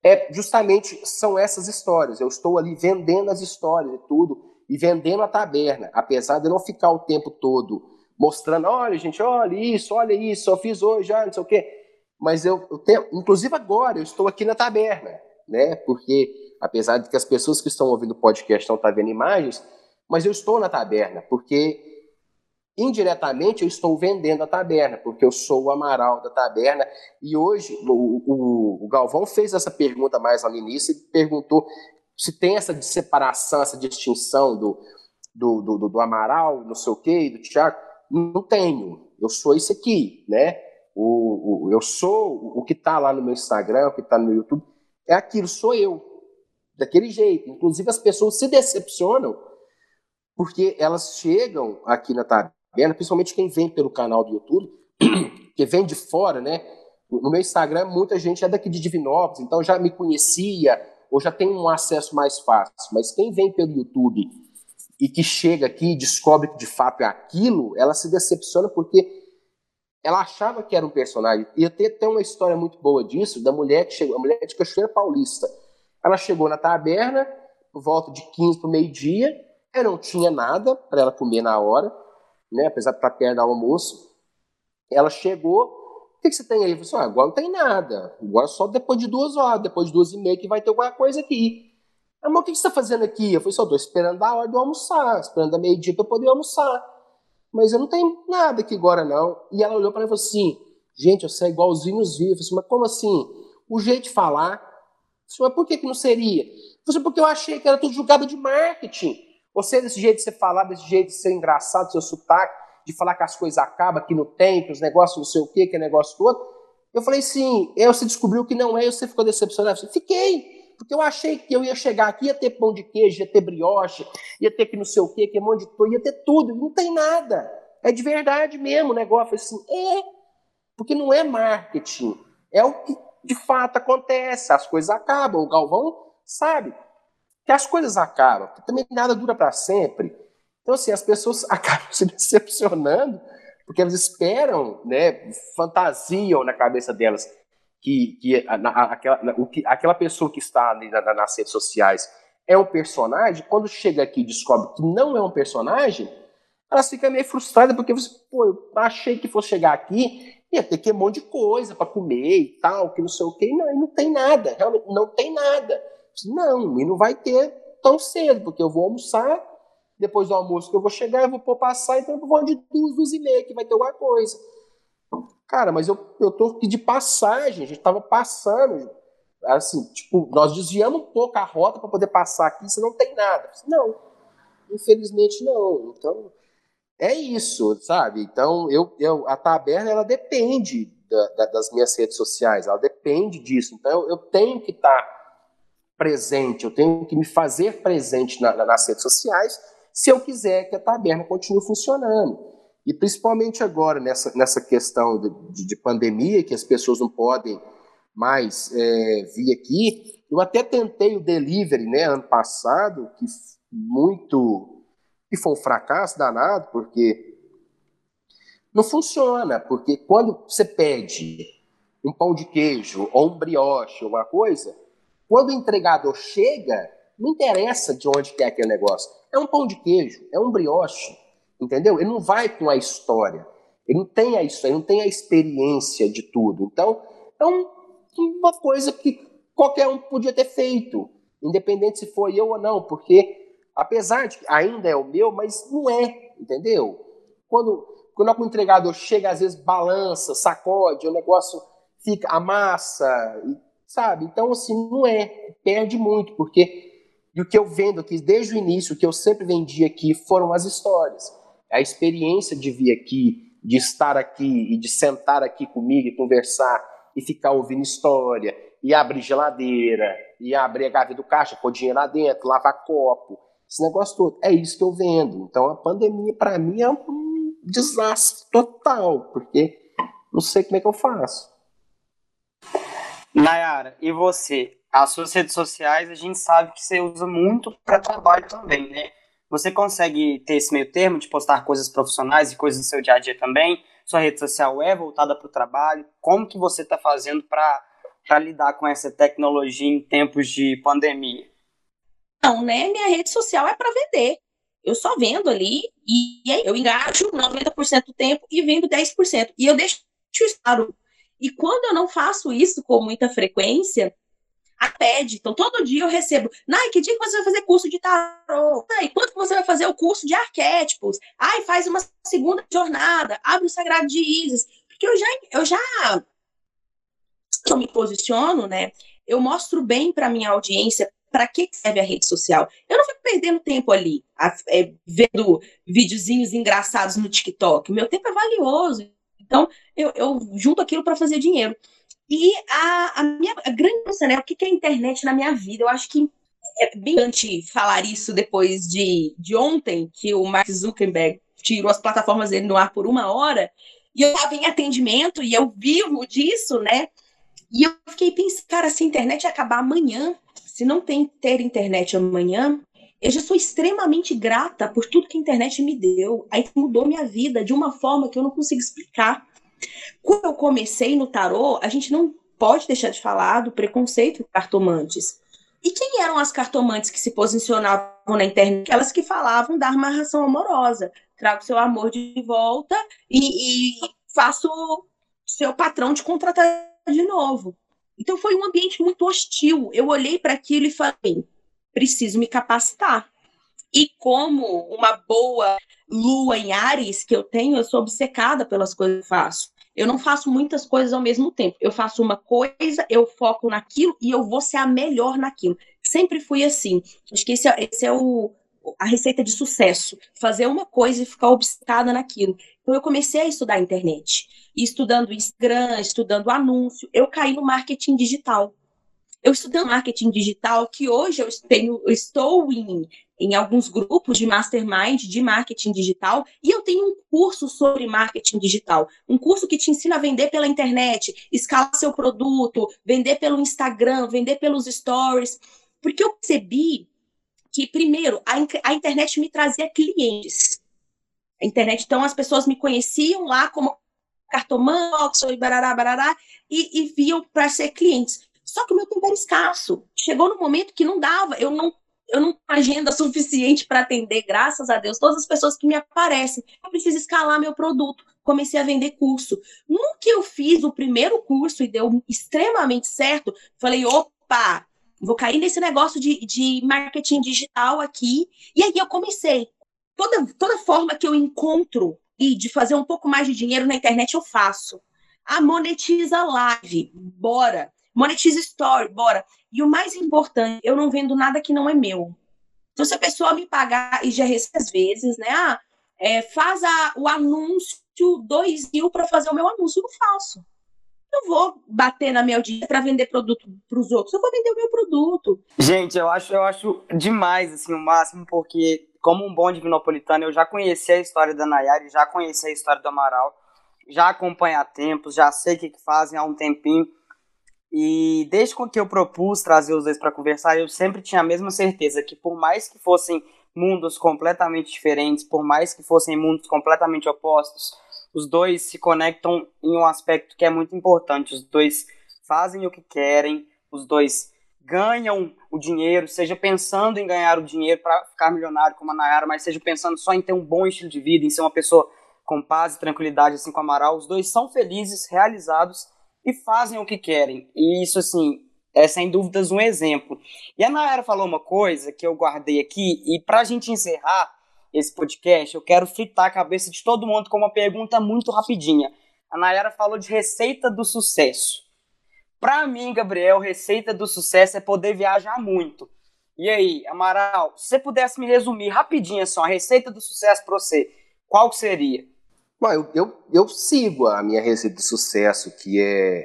é justamente são essas histórias. Eu estou ali vendendo as histórias e tudo, e vendendo a taberna, apesar de eu não ficar o tempo todo mostrando, olha, gente, olha isso, olha isso, eu fiz hoje, já, não sei o quê. Mas eu, eu tenho, inclusive agora, eu estou aqui na taberna, né? Porque, apesar de que as pessoas que estão ouvindo o podcast não estão vendo imagens, mas eu estou na taberna, porque indiretamente eu estou vendendo a taberna, porque eu sou o Amaral da taberna. E hoje o, o, o Galvão fez essa pergunta mais ao início e perguntou se tem essa separação, essa distinção do, do, do, do Amaral, não sei o quê, do Tiago. Não tenho. Eu sou isso aqui, né? O, o, eu sou o que está lá no meu Instagram, o que está no meu YouTube, é aquilo, sou eu. Daquele jeito. Inclusive, as pessoas se decepcionam porque elas chegam aqui na taberna, principalmente quem vem pelo canal do YouTube, que vem de fora, né? No meu Instagram, muita gente é daqui de Divinópolis, então já me conhecia, ou já tem um acesso mais fácil. Mas quem vem pelo YouTube e que chega aqui e descobre que de fato é aquilo, ela se decepciona porque ela achava que era um personagem. E tem até uma história muito boa disso, da mulher que chegou, a mulher de Cachoeira Paulista. Ela chegou na taberna, por volta de 15 para o meio-dia, ela não tinha nada para ela comer na hora, né, apesar de estar perto do almoço. Ela chegou, o que, que você tem aí? Eu falei assim, ah, agora não tem nada, agora só depois de duas horas, depois de duas e meia que vai ter alguma coisa aqui. Amor, o que, que você está fazendo aqui? Eu falei, só estou esperando a hora de almoçar, esperando a meio-dia para poder almoçar mas eu não tenho nada aqui agora não. E ela olhou para mim e falou assim, gente, eu sei igualzinho os vivos. Eu assim, mas como assim? O jeito de falar. Eu falei, mas por que, que não seria? Eu assim, porque eu achei que era tudo julgado de marketing. Você, desse jeito de você falar, desse jeito de ser engraçado, seu sotaque, de falar que as coisas acabam, que no tempo, os negócios não sei o quê, que é negócio todo. Eu falei assim, eu, você descobriu que não é, e você ficou decepcionado. Eu falei, fiquei. Porque eu achei que eu ia chegar aqui, ia ter pão de queijo, ia ter brioche, ia ter que não sei o quê, que é monte de coisa, ia ter tudo. Não tem nada. É de verdade mesmo o negócio. Assim, é. Porque não é marketing. É o que de fato acontece. As coisas acabam. O Galvão sabe que as coisas acabam. Que também nada dura para sempre. Então, assim, as pessoas acabam se decepcionando porque elas esperam, né, fantasiam na cabeça delas que, que, aquela, o que aquela pessoa que está ali na, nas redes sociais é um personagem, quando chega aqui e descobre que não é um personagem, elas ficam meio frustradas porque você, pô, eu achei que fosse chegar aqui ia ter que um monte de coisa para comer e tal, que não sei o que, não, não tem nada, realmente não tem nada. Não, e não vai ter tão cedo, porque eu vou almoçar, depois do almoço que eu vou chegar, eu vou passar, então eu vou de duas, duas e meia que vai ter alguma coisa. Cara, mas eu, eu tô aqui de passagem, a gente tava passando. Assim, tipo, nós desviamos um pouco a rota para poder passar aqui, se não tem nada. Não, infelizmente não. Então, é isso, sabe? Então, eu, eu, a taberna, ela depende da, da, das minhas redes sociais, ela depende disso. Então, eu, eu tenho que estar tá presente, eu tenho que me fazer presente na, nas redes sociais se eu quiser que a taberna continue funcionando. E principalmente agora, nessa, nessa questão de, de pandemia, que as pessoas não podem mais é, vir aqui, eu até tentei o delivery né, ano passado, que muito. que foi um fracasso danado, porque não funciona, porque quando você pede um pão de queijo ou um brioche uma coisa, quando o entregador chega, não interessa de onde que é aquele negócio. É um pão de queijo, é um brioche Entendeu? Ele não vai com a história. Ele não tem a história, ele não tem a experiência de tudo. Então, é um, uma coisa que qualquer um podia ter feito, independente se foi eu ou não, porque apesar de que ainda é o meu, mas não é, entendeu? Quando, quando o entregador chega, às vezes balança, sacode, o negócio fica, amassa, sabe? Então, assim, não é, perde muito, porque e o que eu vendo aqui desde o início, o que eu sempre vendi aqui foram as histórias a experiência de vir aqui, de estar aqui e de sentar aqui comigo e conversar e ficar ouvindo história, e abrir geladeira, e abrir a gaveta do caixa, pôr dinheiro lá dentro, lavar copo, esse negócio todo. É isso que eu vendo. Então a pandemia, para mim, é um desastre total, porque não sei como é que eu faço.
Nayara, e você? As suas redes sociais a gente sabe que você usa muito para trabalho também, né? Você consegue ter esse meio termo de postar coisas profissionais e coisas do seu dia a dia também? Sua rede social é voltada para o trabalho? Como que você está fazendo para lidar com essa tecnologia em tempos de pandemia?
Não, né? Minha rede social é para vender. Eu só vendo ali e eu engajo 90% do tempo e vendo 10%. E eu deixo claro, E quando eu não faço isso com muita frequência, a pede. Então, todo dia eu recebo. Nai, que dia que você vai fazer curso de tarô? Ai, quando você vai fazer o curso de arquétipos? Ai, faz uma segunda jornada. Abre o Sagrado de Isis. Porque eu já, eu já eu me posiciono, né? Eu mostro bem para minha audiência para que serve a rede social. Eu não fico perdendo tempo ali, a, é, vendo videozinhos engraçados no TikTok. Meu tempo é valioso. Então, eu, eu junto aquilo para fazer dinheiro. E a, a minha a grande né? O que é a internet na minha vida? Eu acho que é bem importante falar isso depois de, de ontem, que o Mark Zuckerberg tirou as plataformas dele no ar por uma hora, e eu estava em atendimento e eu vivo disso, né? E eu fiquei pensando, cara, se a internet acabar amanhã, se não tem ter internet amanhã, eu já sou extremamente grata por tudo que a internet me deu. Aí mudou minha vida de uma forma que eu não consigo explicar. Quando eu comecei no tarô, a gente não pode deixar de falar do preconceito de cartomantes. E quem eram as cartomantes que se posicionavam na internet? Aquelas que falavam da amarração amorosa. Trago seu amor de volta e, e faço seu patrão te contratar de novo. Então foi um ambiente muito hostil. Eu olhei para aquilo e falei: preciso me capacitar. E como uma boa lua em Ares que eu tenho, eu sou obcecada pelas coisas que eu faço. Eu não faço muitas coisas ao mesmo tempo. Eu faço uma coisa, eu foco naquilo e eu vou ser a melhor naquilo. Sempre fui assim. Acho que esse é, esse é o, a receita de sucesso. Fazer uma coisa e ficar obcecada naquilo. Então eu comecei a estudar a internet. Estudando Instagram, estudando anúncio, eu caí no marketing digital. Eu estudei marketing digital, que hoje eu, tenho, eu estou em em alguns grupos de mastermind de marketing digital e eu tenho um curso sobre marketing digital, um curso que te ensina a vender pela internet, escalar seu produto, vender pelo Instagram, vender pelos stories, porque eu percebi que primeiro a, a internet me trazia clientes. A internet, então as pessoas me conheciam lá como cartomante, e barará, barará, e, e viam para ser clientes. Só que o meu tempo era escasso. Chegou no momento que não dava, eu não eu não tenho agenda suficiente para atender, graças a Deus, todas as pessoas que me aparecem. Eu preciso escalar meu produto. Comecei a vender curso. No que eu fiz o primeiro curso e deu extremamente certo, falei: opa, vou cair nesse negócio de, de marketing digital aqui. E aí eu comecei. Toda, toda forma que eu encontro e de fazer um pouco mais de dinheiro na internet, eu faço. A monetiza live, bora. Monetiza story, bora. E o mais importante, eu não vendo nada que não é meu. Então, se a pessoa me pagar, e já recebe às vezes, né? Ah, é, faz a, o anúncio, dois mil para fazer o meu anúncio, eu faço. Eu vou bater na minha audiência para vender produto para os outros, eu vou vender o meu produto.
Gente, eu acho, eu acho demais, assim, o máximo, porque como um bom divinopolitano, eu já conheci a história da Nayara, já conheci a história do Amaral, já acompanho há tempos, já sei o que, que fazem há um tempinho. E desde que eu propus trazer os dois para conversar, eu sempre tinha a mesma certeza que por mais que fossem mundos completamente diferentes, por mais que fossem mundos completamente opostos, os dois se conectam em um aspecto que é muito importante. Os dois fazem o que querem, os dois ganham o dinheiro, seja pensando em ganhar o dinheiro para ficar milionário como a Nayara, mas seja pensando só em ter um bom estilo de vida, em ser uma pessoa com paz e tranquilidade, assim como a Amaral. Os dois são felizes, realizados e fazem o que querem. E isso, assim, é sem dúvidas um exemplo. E a Nayara falou uma coisa que eu guardei aqui, e para a gente encerrar esse podcast, eu quero fritar a cabeça de todo mundo com uma pergunta muito rapidinha. A Nayara falou de receita do sucesso. Para mim, Gabriel, receita do sucesso é poder viajar muito. E aí, Amaral, se você pudesse me resumir rapidinho só a receita do sucesso para você, qual seria?
Bom, eu, eu, eu sigo a minha receita de sucesso, que é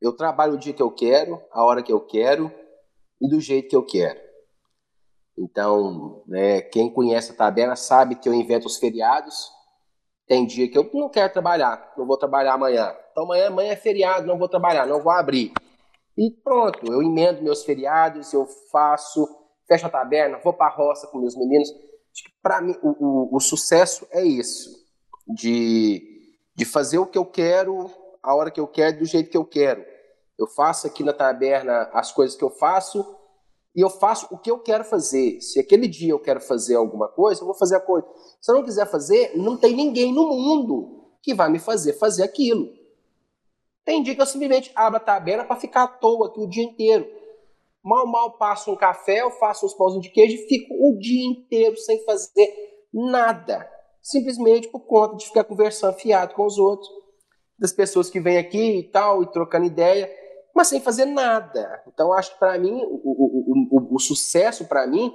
eu trabalho o dia que eu quero, a hora que eu quero e do jeito que eu quero. Então, né, quem conhece a tabela sabe que eu invento os feriados. Tem dia que eu não quero trabalhar, não vou trabalhar amanhã. Então amanhã, amanhã é feriado, não vou trabalhar, não vou abrir. E pronto, eu emendo meus feriados, eu faço, fecho a taberna, vou para a roça com meus meninos. Para mim, o, o, o sucesso é isso de, de fazer o que eu quero, a hora que eu quero, do jeito que eu quero. Eu faço aqui na taberna as coisas que eu faço e eu faço o que eu quero fazer. Se aquele dia eu quero fazer alguma coisa, eu vou fazer a coisa. Se eu não quiser fazer, não tem ninguém no mundo que vai me fazer fazer aquilo. Tem dia que eu simplesmente abro a taberna para ficar à toa aqui o dia inteiro. Mal, mal passo um café, eu faço uns pãozinhos de queijo e fico o dia inteiro sem fazer nada. Simplesmente por conta de ficar conversando fiado com os outros, das pessoas que vêm aqui e tal, e trocando ideia, mas sem fazer nada. Então, acho que para mim, o, o, o, o sucesso para mim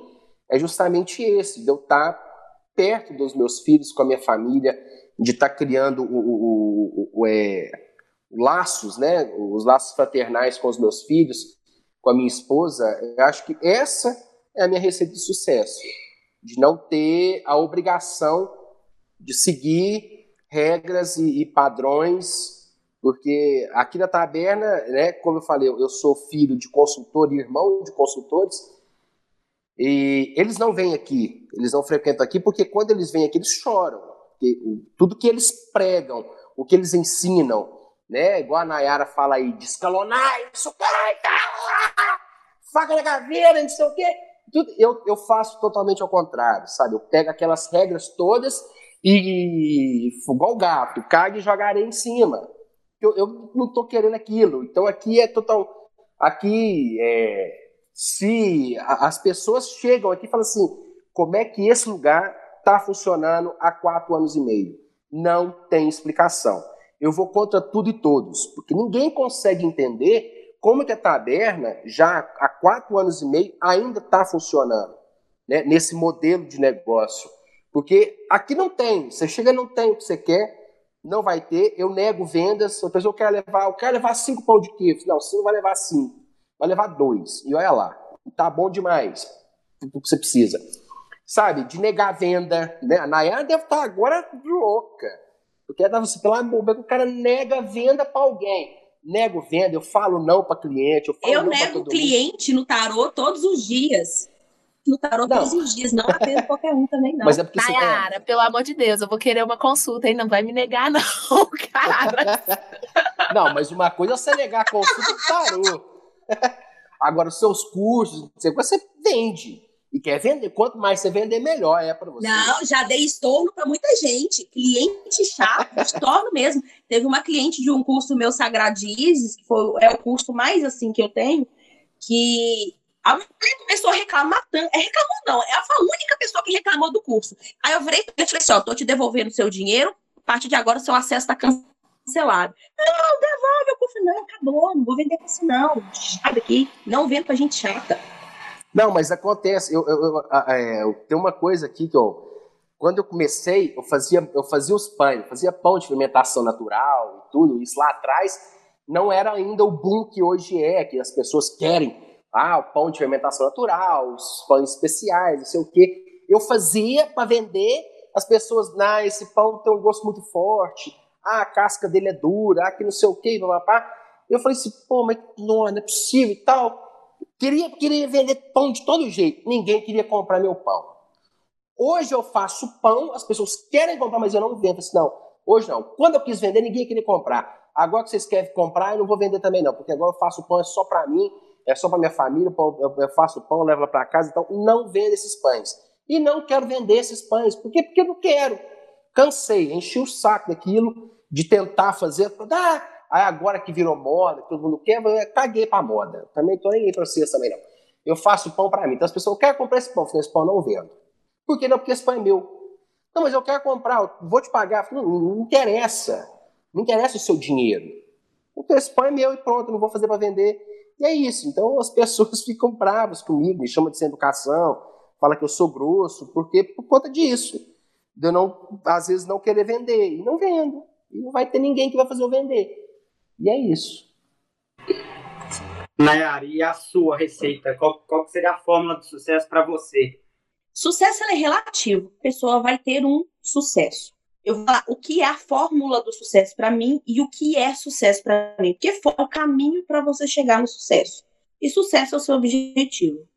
é justamente esse, de eu estar perto dos meus filhos, com a minha família, de estar criando o, é, laços, né, os laços fraternais com os meus filhos, com a minha esposa, eu acho que essa é a minha receita de sucesso, de não ter a obrigação de seguir regras e, e padrões, porque aqui na taberna, né, como eu falei, eu sou filho de consultor e irmão de consultores, e eles não vêm aqui, eles não frequentam aqui, porque quando eles vêm aqui, eles choram. Tudo que eles pregam, o que eles ensinam, né? Igual a Nayara fala aí, de escalonar, isso faca na caveira, não sei o quê. Tudo, eu, eu faço totalmente ao contrário, sabe? Eu pego aquelas regras todas e, igual o gato, cague e jogarei em cima. Eu, eu não tô querendo aquilo. Então aqui é total. Aqui é se as pessoas chegam aqui e falam assim, como é que esse lugar está funcionando há quatro anos e meio? Não tem explicação. Eu vou contra tudo e todos, porque ninguém consegue entender como que a taberna, já há quatro anos e meio, ainda está funcionando né, nesse modelo de negócio. Porque aqui não tem, você chega e não tem o que você quer, não vai ter, eu nego vendas, a pessoa quer levar, eu quero levar cinco pão de queijo. Não, você não vai levar cinco vai levar dois. E olha lá, tá bom demais o que você precisa. Sabe, de negar a venda. Né? A Nayara deve estar agora louca. Porque ela assim, pelo amor o cara nega venda para alguém. Nego venda, eu falo não para cliente. Eu,
eu nego cliente mundo. no tarô todos os dias no tarô não. todos os dias, não atendo qualquer um também, não.
Mas é porque Nayara, você... pelo amor de Deus, eu vou querer uma consulta, hein? Não vai me negar, não, cara.
não, mas uma coisa é você negar a consulta do tarô. Agora, os seus cursos, você vende. E quer vender? Quanto mais você vender, melhor é para você.
Não, já dei estorno para muita gente. Cliente chato, estorno mesmo. Teve uma cliente de um curso meu Sagradizes, que foi, é o curso mais assim que eu tenho, que a mulher começou a reclamar tanto. É reclamou, não. É a única pessoa que reclamou do curso. Aí eu virei e falei assim: ó, tô te devolvendo seu dinheiro. A partir de agora, seu acesso está cancelado. Não, devolve o curso. Não, acabou, não vou vender curso, não. Sai daqui, não vendo pra gente chata.
Não, mas acontece. Eu, eu, eu, é, eu, tem uma coisa aqui que eu. Quando eu comecei, eu fazia, eu fazia os pães, eu fazia pão de fermentação natural e tudo. Isso lá atrás não era ainda o boom que hoje é, que as pessoas querem. Ah, o pão de fermentação natural, os pães especiais, não sei o quê. Eu fazia para vender, as pessoas, ah, esse pão tem um gosto muito forte ah, a casca dele é dura, ah, que não sei o que, papapá. Eu falei assim, pô, mas não, não é possível e tal. Queria, queria vender pão de todo jeito, ninguém queria comprar meu pão. Hoje eu faço pão, as pessoas querem comprar, mas eu não vendo. Eu assim, não, hoje não. Quando eu quis vender, ninguém queria comprar. Agora que vocês querem comprar, eu não vou vender também não, porque agora eu faço pão é só para mim, é só para minha família, eu faço pão, levo lá para casa, então não vendo esses pães. E não quero vender esses pães, por quê? Porque eu não quero. Cansei, enchi o saco daquilo, de tentar fazer. Ah, aí agora que virou moda, todo mundo quer, eu caguei pra moda. Também tô nem aí pra vocês também não. Eu faço pão para mim. Então as pessoas, querem comprar esse pão. Eu esse pão não vendo. Por que não? Porque esse pão é meu. Não, mas eu quero comprar, vou te pagar. não, não interessa. Não interessa o seu dinheiro. Então esse pão é meu e pronto, não vou fazer para vender. E é isso. Então as pessoas ficam bravas comigo, me chamam de sem educação, fala que eu sou grosso, porque por conta disso. De eu não, às vezes, não querer vender. E não vendo e não vai ter ninguém que vai fazer eu vender. E é isso.
Nayara, e a sua receita? Qual, qual seria a fórmula de sucesso para você?
Sucesso é relativo. A pessoa vai ter um sucesso. Eu vou falar o que é a fórmula do sucesso para mim e o que é sucesso para mim. Porque foi o caminho para você chegar no sucesso. E sucesso é o seu objetivo.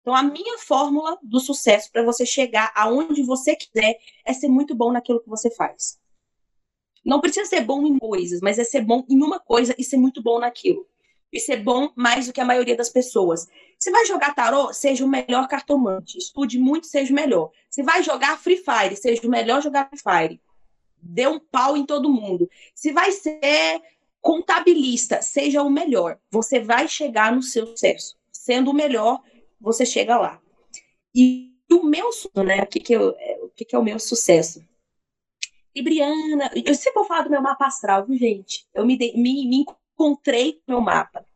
Então, a minha fórmula do sucesso para você chegar aonde você quiser é ser muito bom naquilo que você faz. Não precisa ser bom em coisas, mas é ser bom em uma coisa e ser muito bom naquilo. E ser bom mais do que a maioria das pessoas. Se vai jogar tarô, seja o melhor cartomante. Estude muito, seja o melhor. Se vai jogar Free Fire, seja o melhor jogar Free Fire. Dê um pau em todo mundo. Se vai ser contabilista, seja o melhor. Você vai chegar no seu sucesso. Sendo o melhor, você chega lá. E o meu, né? O que, que, eu, o que, que é o meu sucesso? Libriana, eu sempre vou falar do meu mapa astral, viu, gente? Eu me, me, me encontrei meu mapa.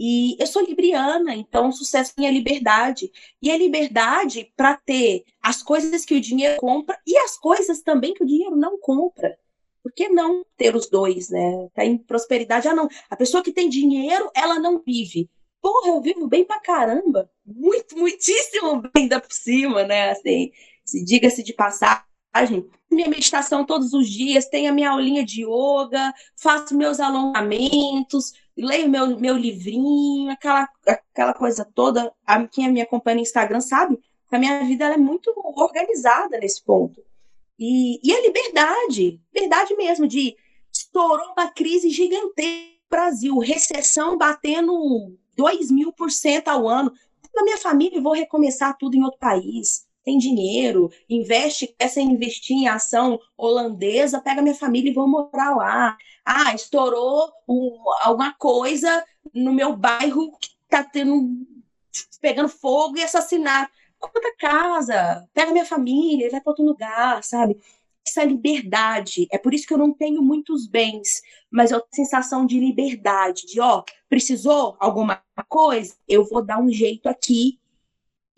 E eu sou libriana, então o sucesso é liberdade. E a liberdade para ter as coisas que o dinheiro compra e as coisas também que o dinheiro não compra. Por que não ter os dois, né? Tá em prosperidade. Ah, não. A pessoa que tem dinheiro, ela não vive. Porra, eu vivo bem pra caramba. Muito, muitíssimo bem da por cima, né? Assim, se diga-se de passagem. Minha meditação todos os dias, tenho a minha aulinha de yoga, faço meus alongamentos, leio meu, meu livrinho, aquela, aquela coisa toda. A, quem me acompanha no Instagram sabe que a minha vida é muito organizada nesse ponto. E, e a liberdade, liberdade mesmo, de estourou uma crise gigantesca no Brasil, recessão batendo 2 mil por cento ao ano. Na minha família, vou recomeçar tudo em outro país. Tem dinheiro, investe, essa investir em ação holandesa, pega minha família e vou morar lá. Ah, estourou um, alguma coisa no meu bairro que tá tendo pegando fogo e assassinato conta casa, pega minha família e vai para outro lugar, sabe? Essa liberdade. É por isso que eu não tenho muitos bens, mas eu tenho a sensação de liberdade, de ó, precisou alguma coisa, eu vou dar um jeito aqui.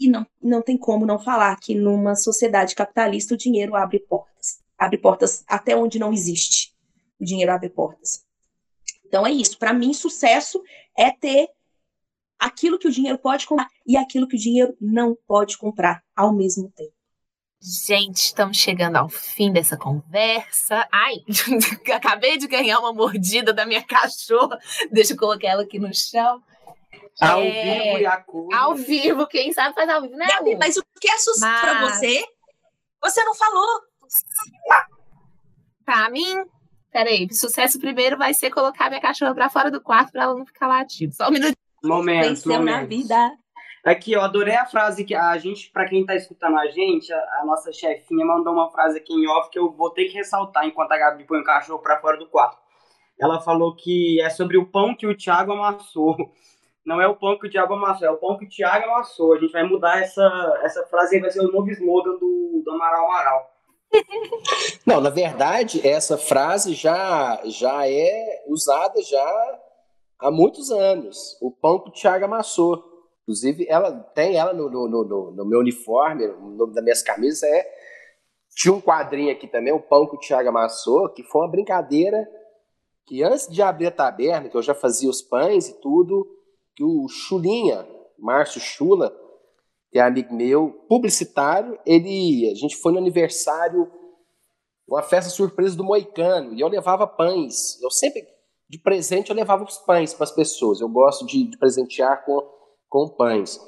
E não, não tem como não falar que numa sociedade capitalista o dinheiro abre portas. Abre portas até onde não existe. O dinheiro abre portas. Então é isso. Para mim, sucesso é ter aquilo que o dinheiro pode comprar e aquilo que o dinheiro não pode comprar ao mesmo tempo.
Gente, estamos chegando ao fim dessa conversa. Ai, acabei de ganhar uma mordida da minha cachorra. Deixa eu colocar ela aqui no chão.
Ao é... vivo e a cor.
Ao vivo, quem sabe faz ao vivo, né?
Gabi, mas o que é sucesso mas... pra você? Você não falou.
Pra mim, peraí, sucesso primeiro vai ser colocar minha cachorra pra fora do quarto pra ela não ficar latindo. Só um minuto.
Momento,
Venceu
momento.
na vida.
Aqui, eu adorei a frase que a gente, para quem tá escutando a gente, a, a, nossa chefinha mandou uma frase aqui em off que eu vou ter que ressaltar enquanto a Gabi põe o cachorro para fora do quarto. Ela falou que é sobre o pão que o Thiago amassou. Não é o pão que o Thiago amassou, é o pão que o Thiago amassou. A gente vai mudar essa, essa frase e vai ser o novo slogan do, do Amaral Amaral.
Não, na verdade, essa frase já, já é usada já há muitos anos. O pão que o Thiago amassou. Inclusive, ela tem ela no, no, no, no meu uniforme, no nome das minhas camisas, é. Tinha um quadrinho aqui também, o pão que o Thiago amassou, que foi uma brincadeira que antes de abrir a taberna, que eu já fazia os pães e tudo, que o Chulinha, Márcio Chula, que é amigo meu, publicitário, ele, a gente foi no aniversário, uma festa surpresa do Moicano, e eu levava pães. Eu sempre de presente eu levava os pães para as pessoas. Eu gosto de, de, presentear com, com pães.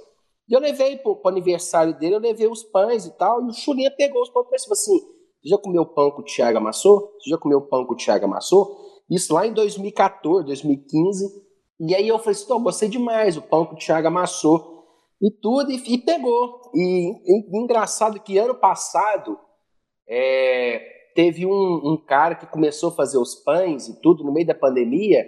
E eu levei para o aniversário dele, eu levei os pães e tal, e o Chulinha pegou os pães e falou assim: Você já comeu pão que o Thiago amassou? Você já comeu pão que o Thiago amassou? Isso lá em 2014, 2015. E aí eu falei assim: gostei demais, o pão que o Thiago amassou. E tudo, e, e pegou. E, e, engraçado que ano passado, é, teve um, um, cara que começou a fazer os pães e tudo no meio da pandemia,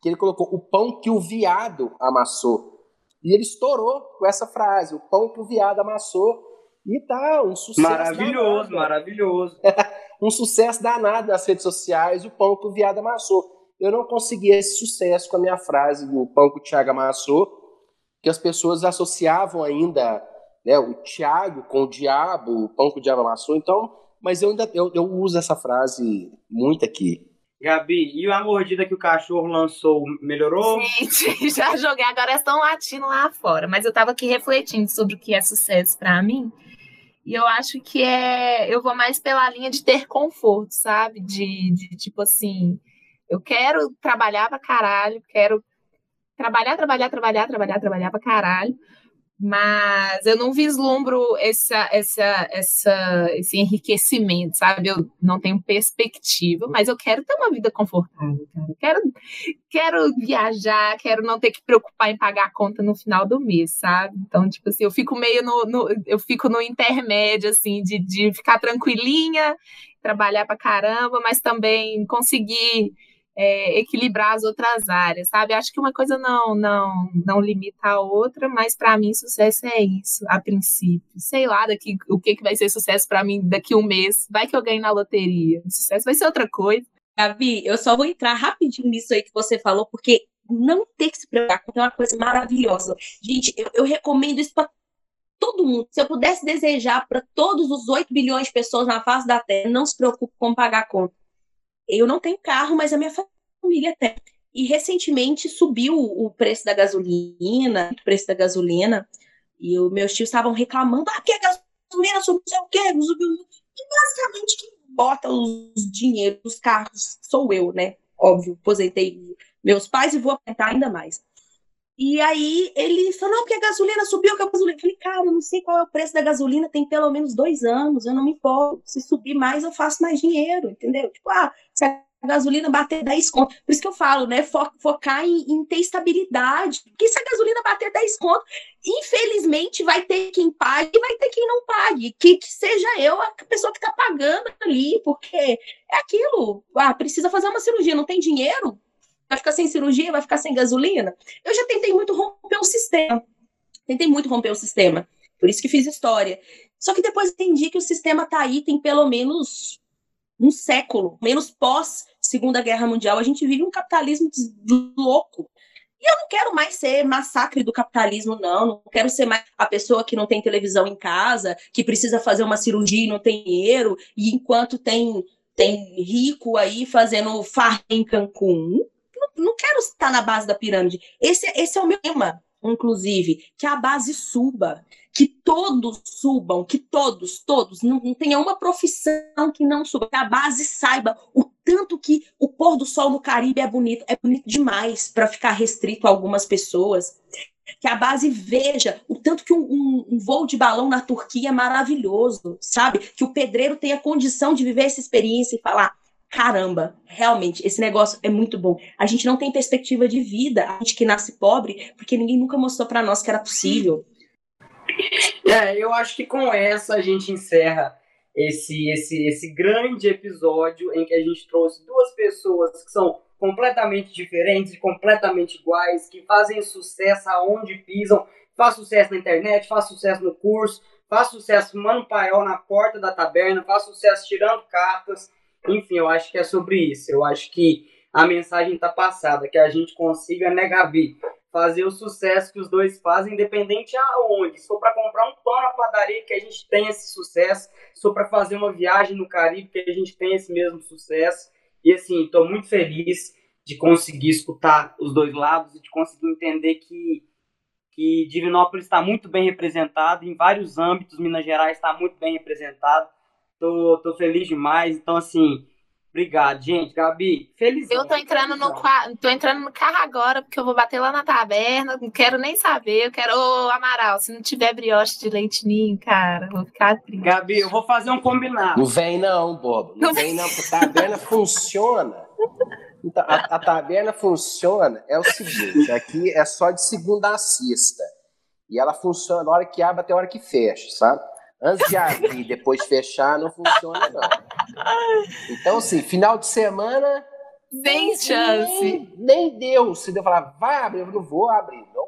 que ele colocou o pão que o viado amassou. E ele estourou com essa frase, o pão que o viado amassou. E tá, um sucesso.
Maravilhoso, danado, maravilhoso.
um sucesso danado nas redes sociais, o pão que o viado amassou. Eu não consegui esse sucesso com a minha frase do pão que o Thiago amassou, que as pessoas associavam ainda né, o Thiago com o diabo, o pão que o diabo amassou. Então, mas eu ainda eu, eu uso essa frase muito aqui.
Gabi, e a mordida que o cachorro lançou melhorou?
Gente, já joguei, agora estão latindo lá fora. Mas eu estava aqui refletindo sobre o que é sucesso para mim. E eu acho que é. Eu vou mais pela linha de ter conforto, sabe? De, de tipo assim. Eu quero trabalhar pra caralho, quero trabalhar, trabalhar, trabalhar, trabalhar, trabalhar pra caralho mas eu não vislumbro essa, essa, essa, esse enriquecimento, sabe? Eu não tenho perspectiva, mas eu quero ter uma vida confortável, cara. quero, quero viajar, quero não ter que preocupar em pagar a conta no final do mês, sabe? Então, tipo assim, eu fico meio no, no eu fico no intermédio, assim, de, de ficar tranquilinha, trabalhar pra caramba, mas também conseguir é, equilibrar as outras áreas, sabe? Acho que uma coisa não não não limita a outra, mas para mim sucesso é isso, a princípio. Sei lá daqui o que, que vai ser sucesso para mim daqui um mês. Vai que eu ganho na loteria. Sucesso vai ser outra coisa.
Gabi, eu só vou entrar rapidinho nisso aí que você falou, porque não ter que se preocupar é uma coisa maravilhosa. Gente, eu, eu recomendo isso para todo mundo. Se eu pudesse desejar para todos os 8 bilhões de pessoas na face da Terra, não se preocupe com pagar conta eu não tenho carro, mas a minha família tem. E recentemente subiu o preço da gasolina, o preço da gasolina, e os meus tios estavam reclamando, ah, que a gasolina subiu, sei o quê, subiu. E basicamente quem bota os dinheiros dos carros sou eu, né? Óbvio, aposentei meus pais e vou aposentar ainda mais. E aí ele falou, não, porque a gasolina subiu, que a gasolina. Eu falei, cara, eu não sei qual é o preço da gasolina, tem pelo menos dois anos, eu não me importo. Se subir mais, eu faço mais dinheiro, entendeu? Tipo, ah, se a gasolina bater 10 conto. Por isso que eu falo, né? focar em, em, ter estabilidade. Porque se a gasolina bater 10 conto, infelizmente vai ter quem pague e vai ter quem não pague. Que, que seja eu a pessoa que está pagando ali, porque é aquilo. Ah, precisa fazer uma cirurgia, não tem dinheiro? Vai ficar sem cirurgia, vai ficar sem gasolina. Eu já tentei muito romper o sistema. Tentei muito romper o sistema. Por isso que fiz história. Só que depois entendi que o sistema tá aí, tem pelo menos um século, menos pós Segunda Guerra Mundial. A gente vive um capitalismo louco. E eu não quero mais ser massacre do capitalismo, não. Não quero ser mais a pessoa que não tem televisão em casa, que precisa fazer uma cirurgia e não tem dinheiro, e enquanto tem, tem rico aí fazendo farra em Cancún não quero estar na base da pirâmide. Esse, esse é o meu tema, inclusive, que a base suba, que todos subam, que todos, todos, não, não tenha uma profissão que não suba, que a base saiba o tanto que o pôr do sol no Caribe é bonito, é bonito demais para ficar restrito a algumas pessoas. Que a base veja o tanto que um, um, um, voo de balão na Turquia é maravilhoso, sabe? Que o pedreiro tenha condição de viver essa experiência e falar: caramba, realmente, esse negócio é muito bom. A gente não tem perspectiva de vida, a gente que nasce pobre, porque ninguém nunca mostrou para nós que era possível.
É, eu acho que com essa a gente encerra esse, esse, esse grande episódio em que a gente trouxe duas pessoas que são completamente diferentes e completamente iguais, que fazem sucesso aonde pisam, faz sucesso na internet, faz sucesso no curso, faz sucesso mano paiol na porta da taberna, faz sucesso tirando cartas, enfim, eu acho que é sobre isso. Eu acho que a mensagem está passada, que a gente consiga, né, Gabi, fazer o sucesso que os dois fazem, independente aonde. Se for para comprar um pão na padaria, que a gente tem esse sucesso. Se for para fazer uma viagem no Caribe, que a gente tem esse mesmo sucesso. E assim, estou muito feliz de conseguir escutar os dois lados e de conseguir entender que, que Divinópolis está muito bem representado em vários âmbitos, Minas Gerais está muito bem representado. Tô, tô feliz demais. Então, assim, obrigado, gente. Gabi, feliz.
Eu tô entrando, no, tô entrando no carro agora, porque eu vou bater lá na taberna. Não quero nem saber. Eu quero. Ô, Amaral, se não tiver brioche de leite ninho, cara, vou ficar triste.
Gabi, eu vou fazer um combinado.
Não vem, não, Bobo. Não, não vem, não, porque a taberna funciona. Então, a, a taberna funciona. É o seguinte: aqui é só de segunda a sexta. E ela funciona na hora que abre até a hora que fecha, sabe? Antes de abrir e depois fechar, não funciona, não. Então, assim, final de semana.
Sem chance.
Nem, nem deu. Se eu falar, vai abrir, eu não vou abrir. Não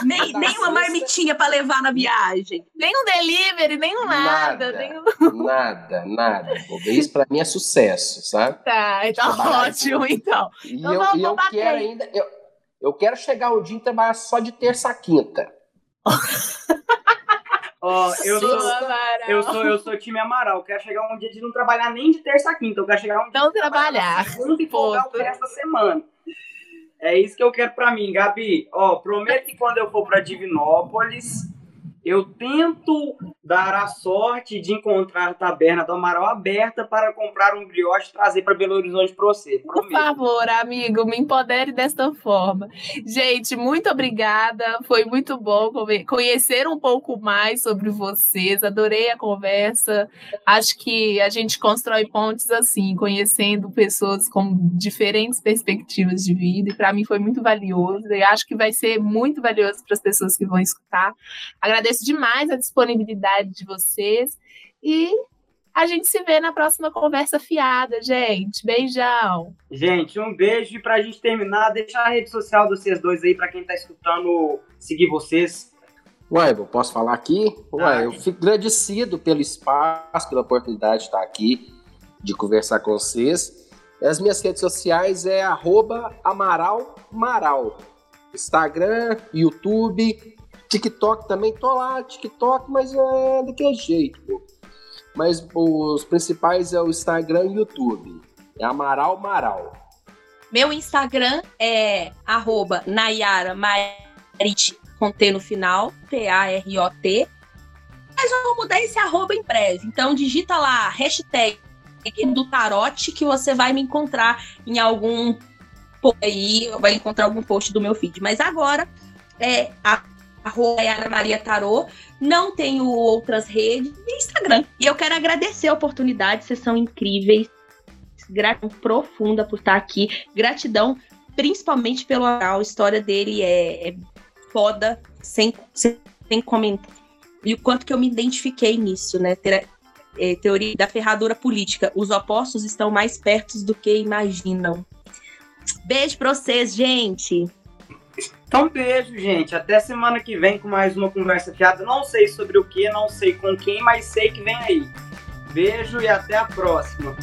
nem, nem uma marmitinha para levar na viagem.
Nem um delivery, nem um nada.
Nada, nem um... nada. nada. Isso para mim é sucesso, sabe?
Tá, então ótimo, então.
E então, eu, e eu quero ainda. Eu, eu quero chegar um dia e trabalhar só de terça a quinta.
Ó, eu, sou, eu sou eu sou time Amaral. Eu quero chegar um dia de não trabalhar nem de terça a quinta. Eu quero chegar um dia
não trabalhar.
Segunda e folgar o resto da semana. É isso que eu quero para mim, Gabi. Ó, prometo que quando eu for para Divinópolis, eu tento dar a sorte de encontrar a taberna do Amaral aberta para comprar um brioche e trazer para Belo Horizonte para você.
Prometo. Por favor, amigo, me empodere desta forma. Gente, muito obrigada. Foi muito bom conhecer um pouco mais sobre vocês. Adorei a conversa. Acho que a gente constrói pontes assim, conhecendo pessoas com diferentes perspectivas de vida. E para mim foi muito valioso. E acho que vai ser muito valioso para as pessoas que vão escutar. Agradeço demais a disponibilidade de vocês e A gente se vê na próxima conversa fiada, gente. Beijão.
Gente, um beijo. E pra gente terminar, deixar a rede social de vocês dois aí, pra quem tá escutando, seguir vocês.
Ué, eu posso falar aqui? Ué, ah, eu fico agradecido pelo espaço, pela oportunidade de estar aqui, de conversar com vocês. As minhas redes sociais é amaralmaral. Instagram, YouTube, TikTok também. Tô lá, TikTok, mas é daquele jeito, pô. Mas os principais é o Instagram e o YouTube. É Amaral Maral.
Meu Instagram é arroba Nayara Marit, com T no final, T-A-R-O-T. Mas eu vou mudar esse arroba em breve. Então digita lá, hashtag do Tarote, que você vai me encontrar em algum aí, vai encontrar algum post do meu feed. Mas agora é a arroba Yara Maria Tarô. Não tenho outras redes e Instagram. E eu quero agradecer a oportunidade, vocês são incríveis. Gratidão profunda por estar aqui. Gratidão principalmente pelo a história dele é, é foda, sem, sem comentar. E o quanto que eu me identifiquei nisso, né? Ter, é, teoria da ferradura política. Os opostos estão mais perto do que imaginam. Beijo pra vocês, gente!
Então, beijo, gente. Até semana que vem com mais uma conversa fiada. Não sei sobre o que, não sei com quem, mas sei que vem aí. Beijo e até a próxima.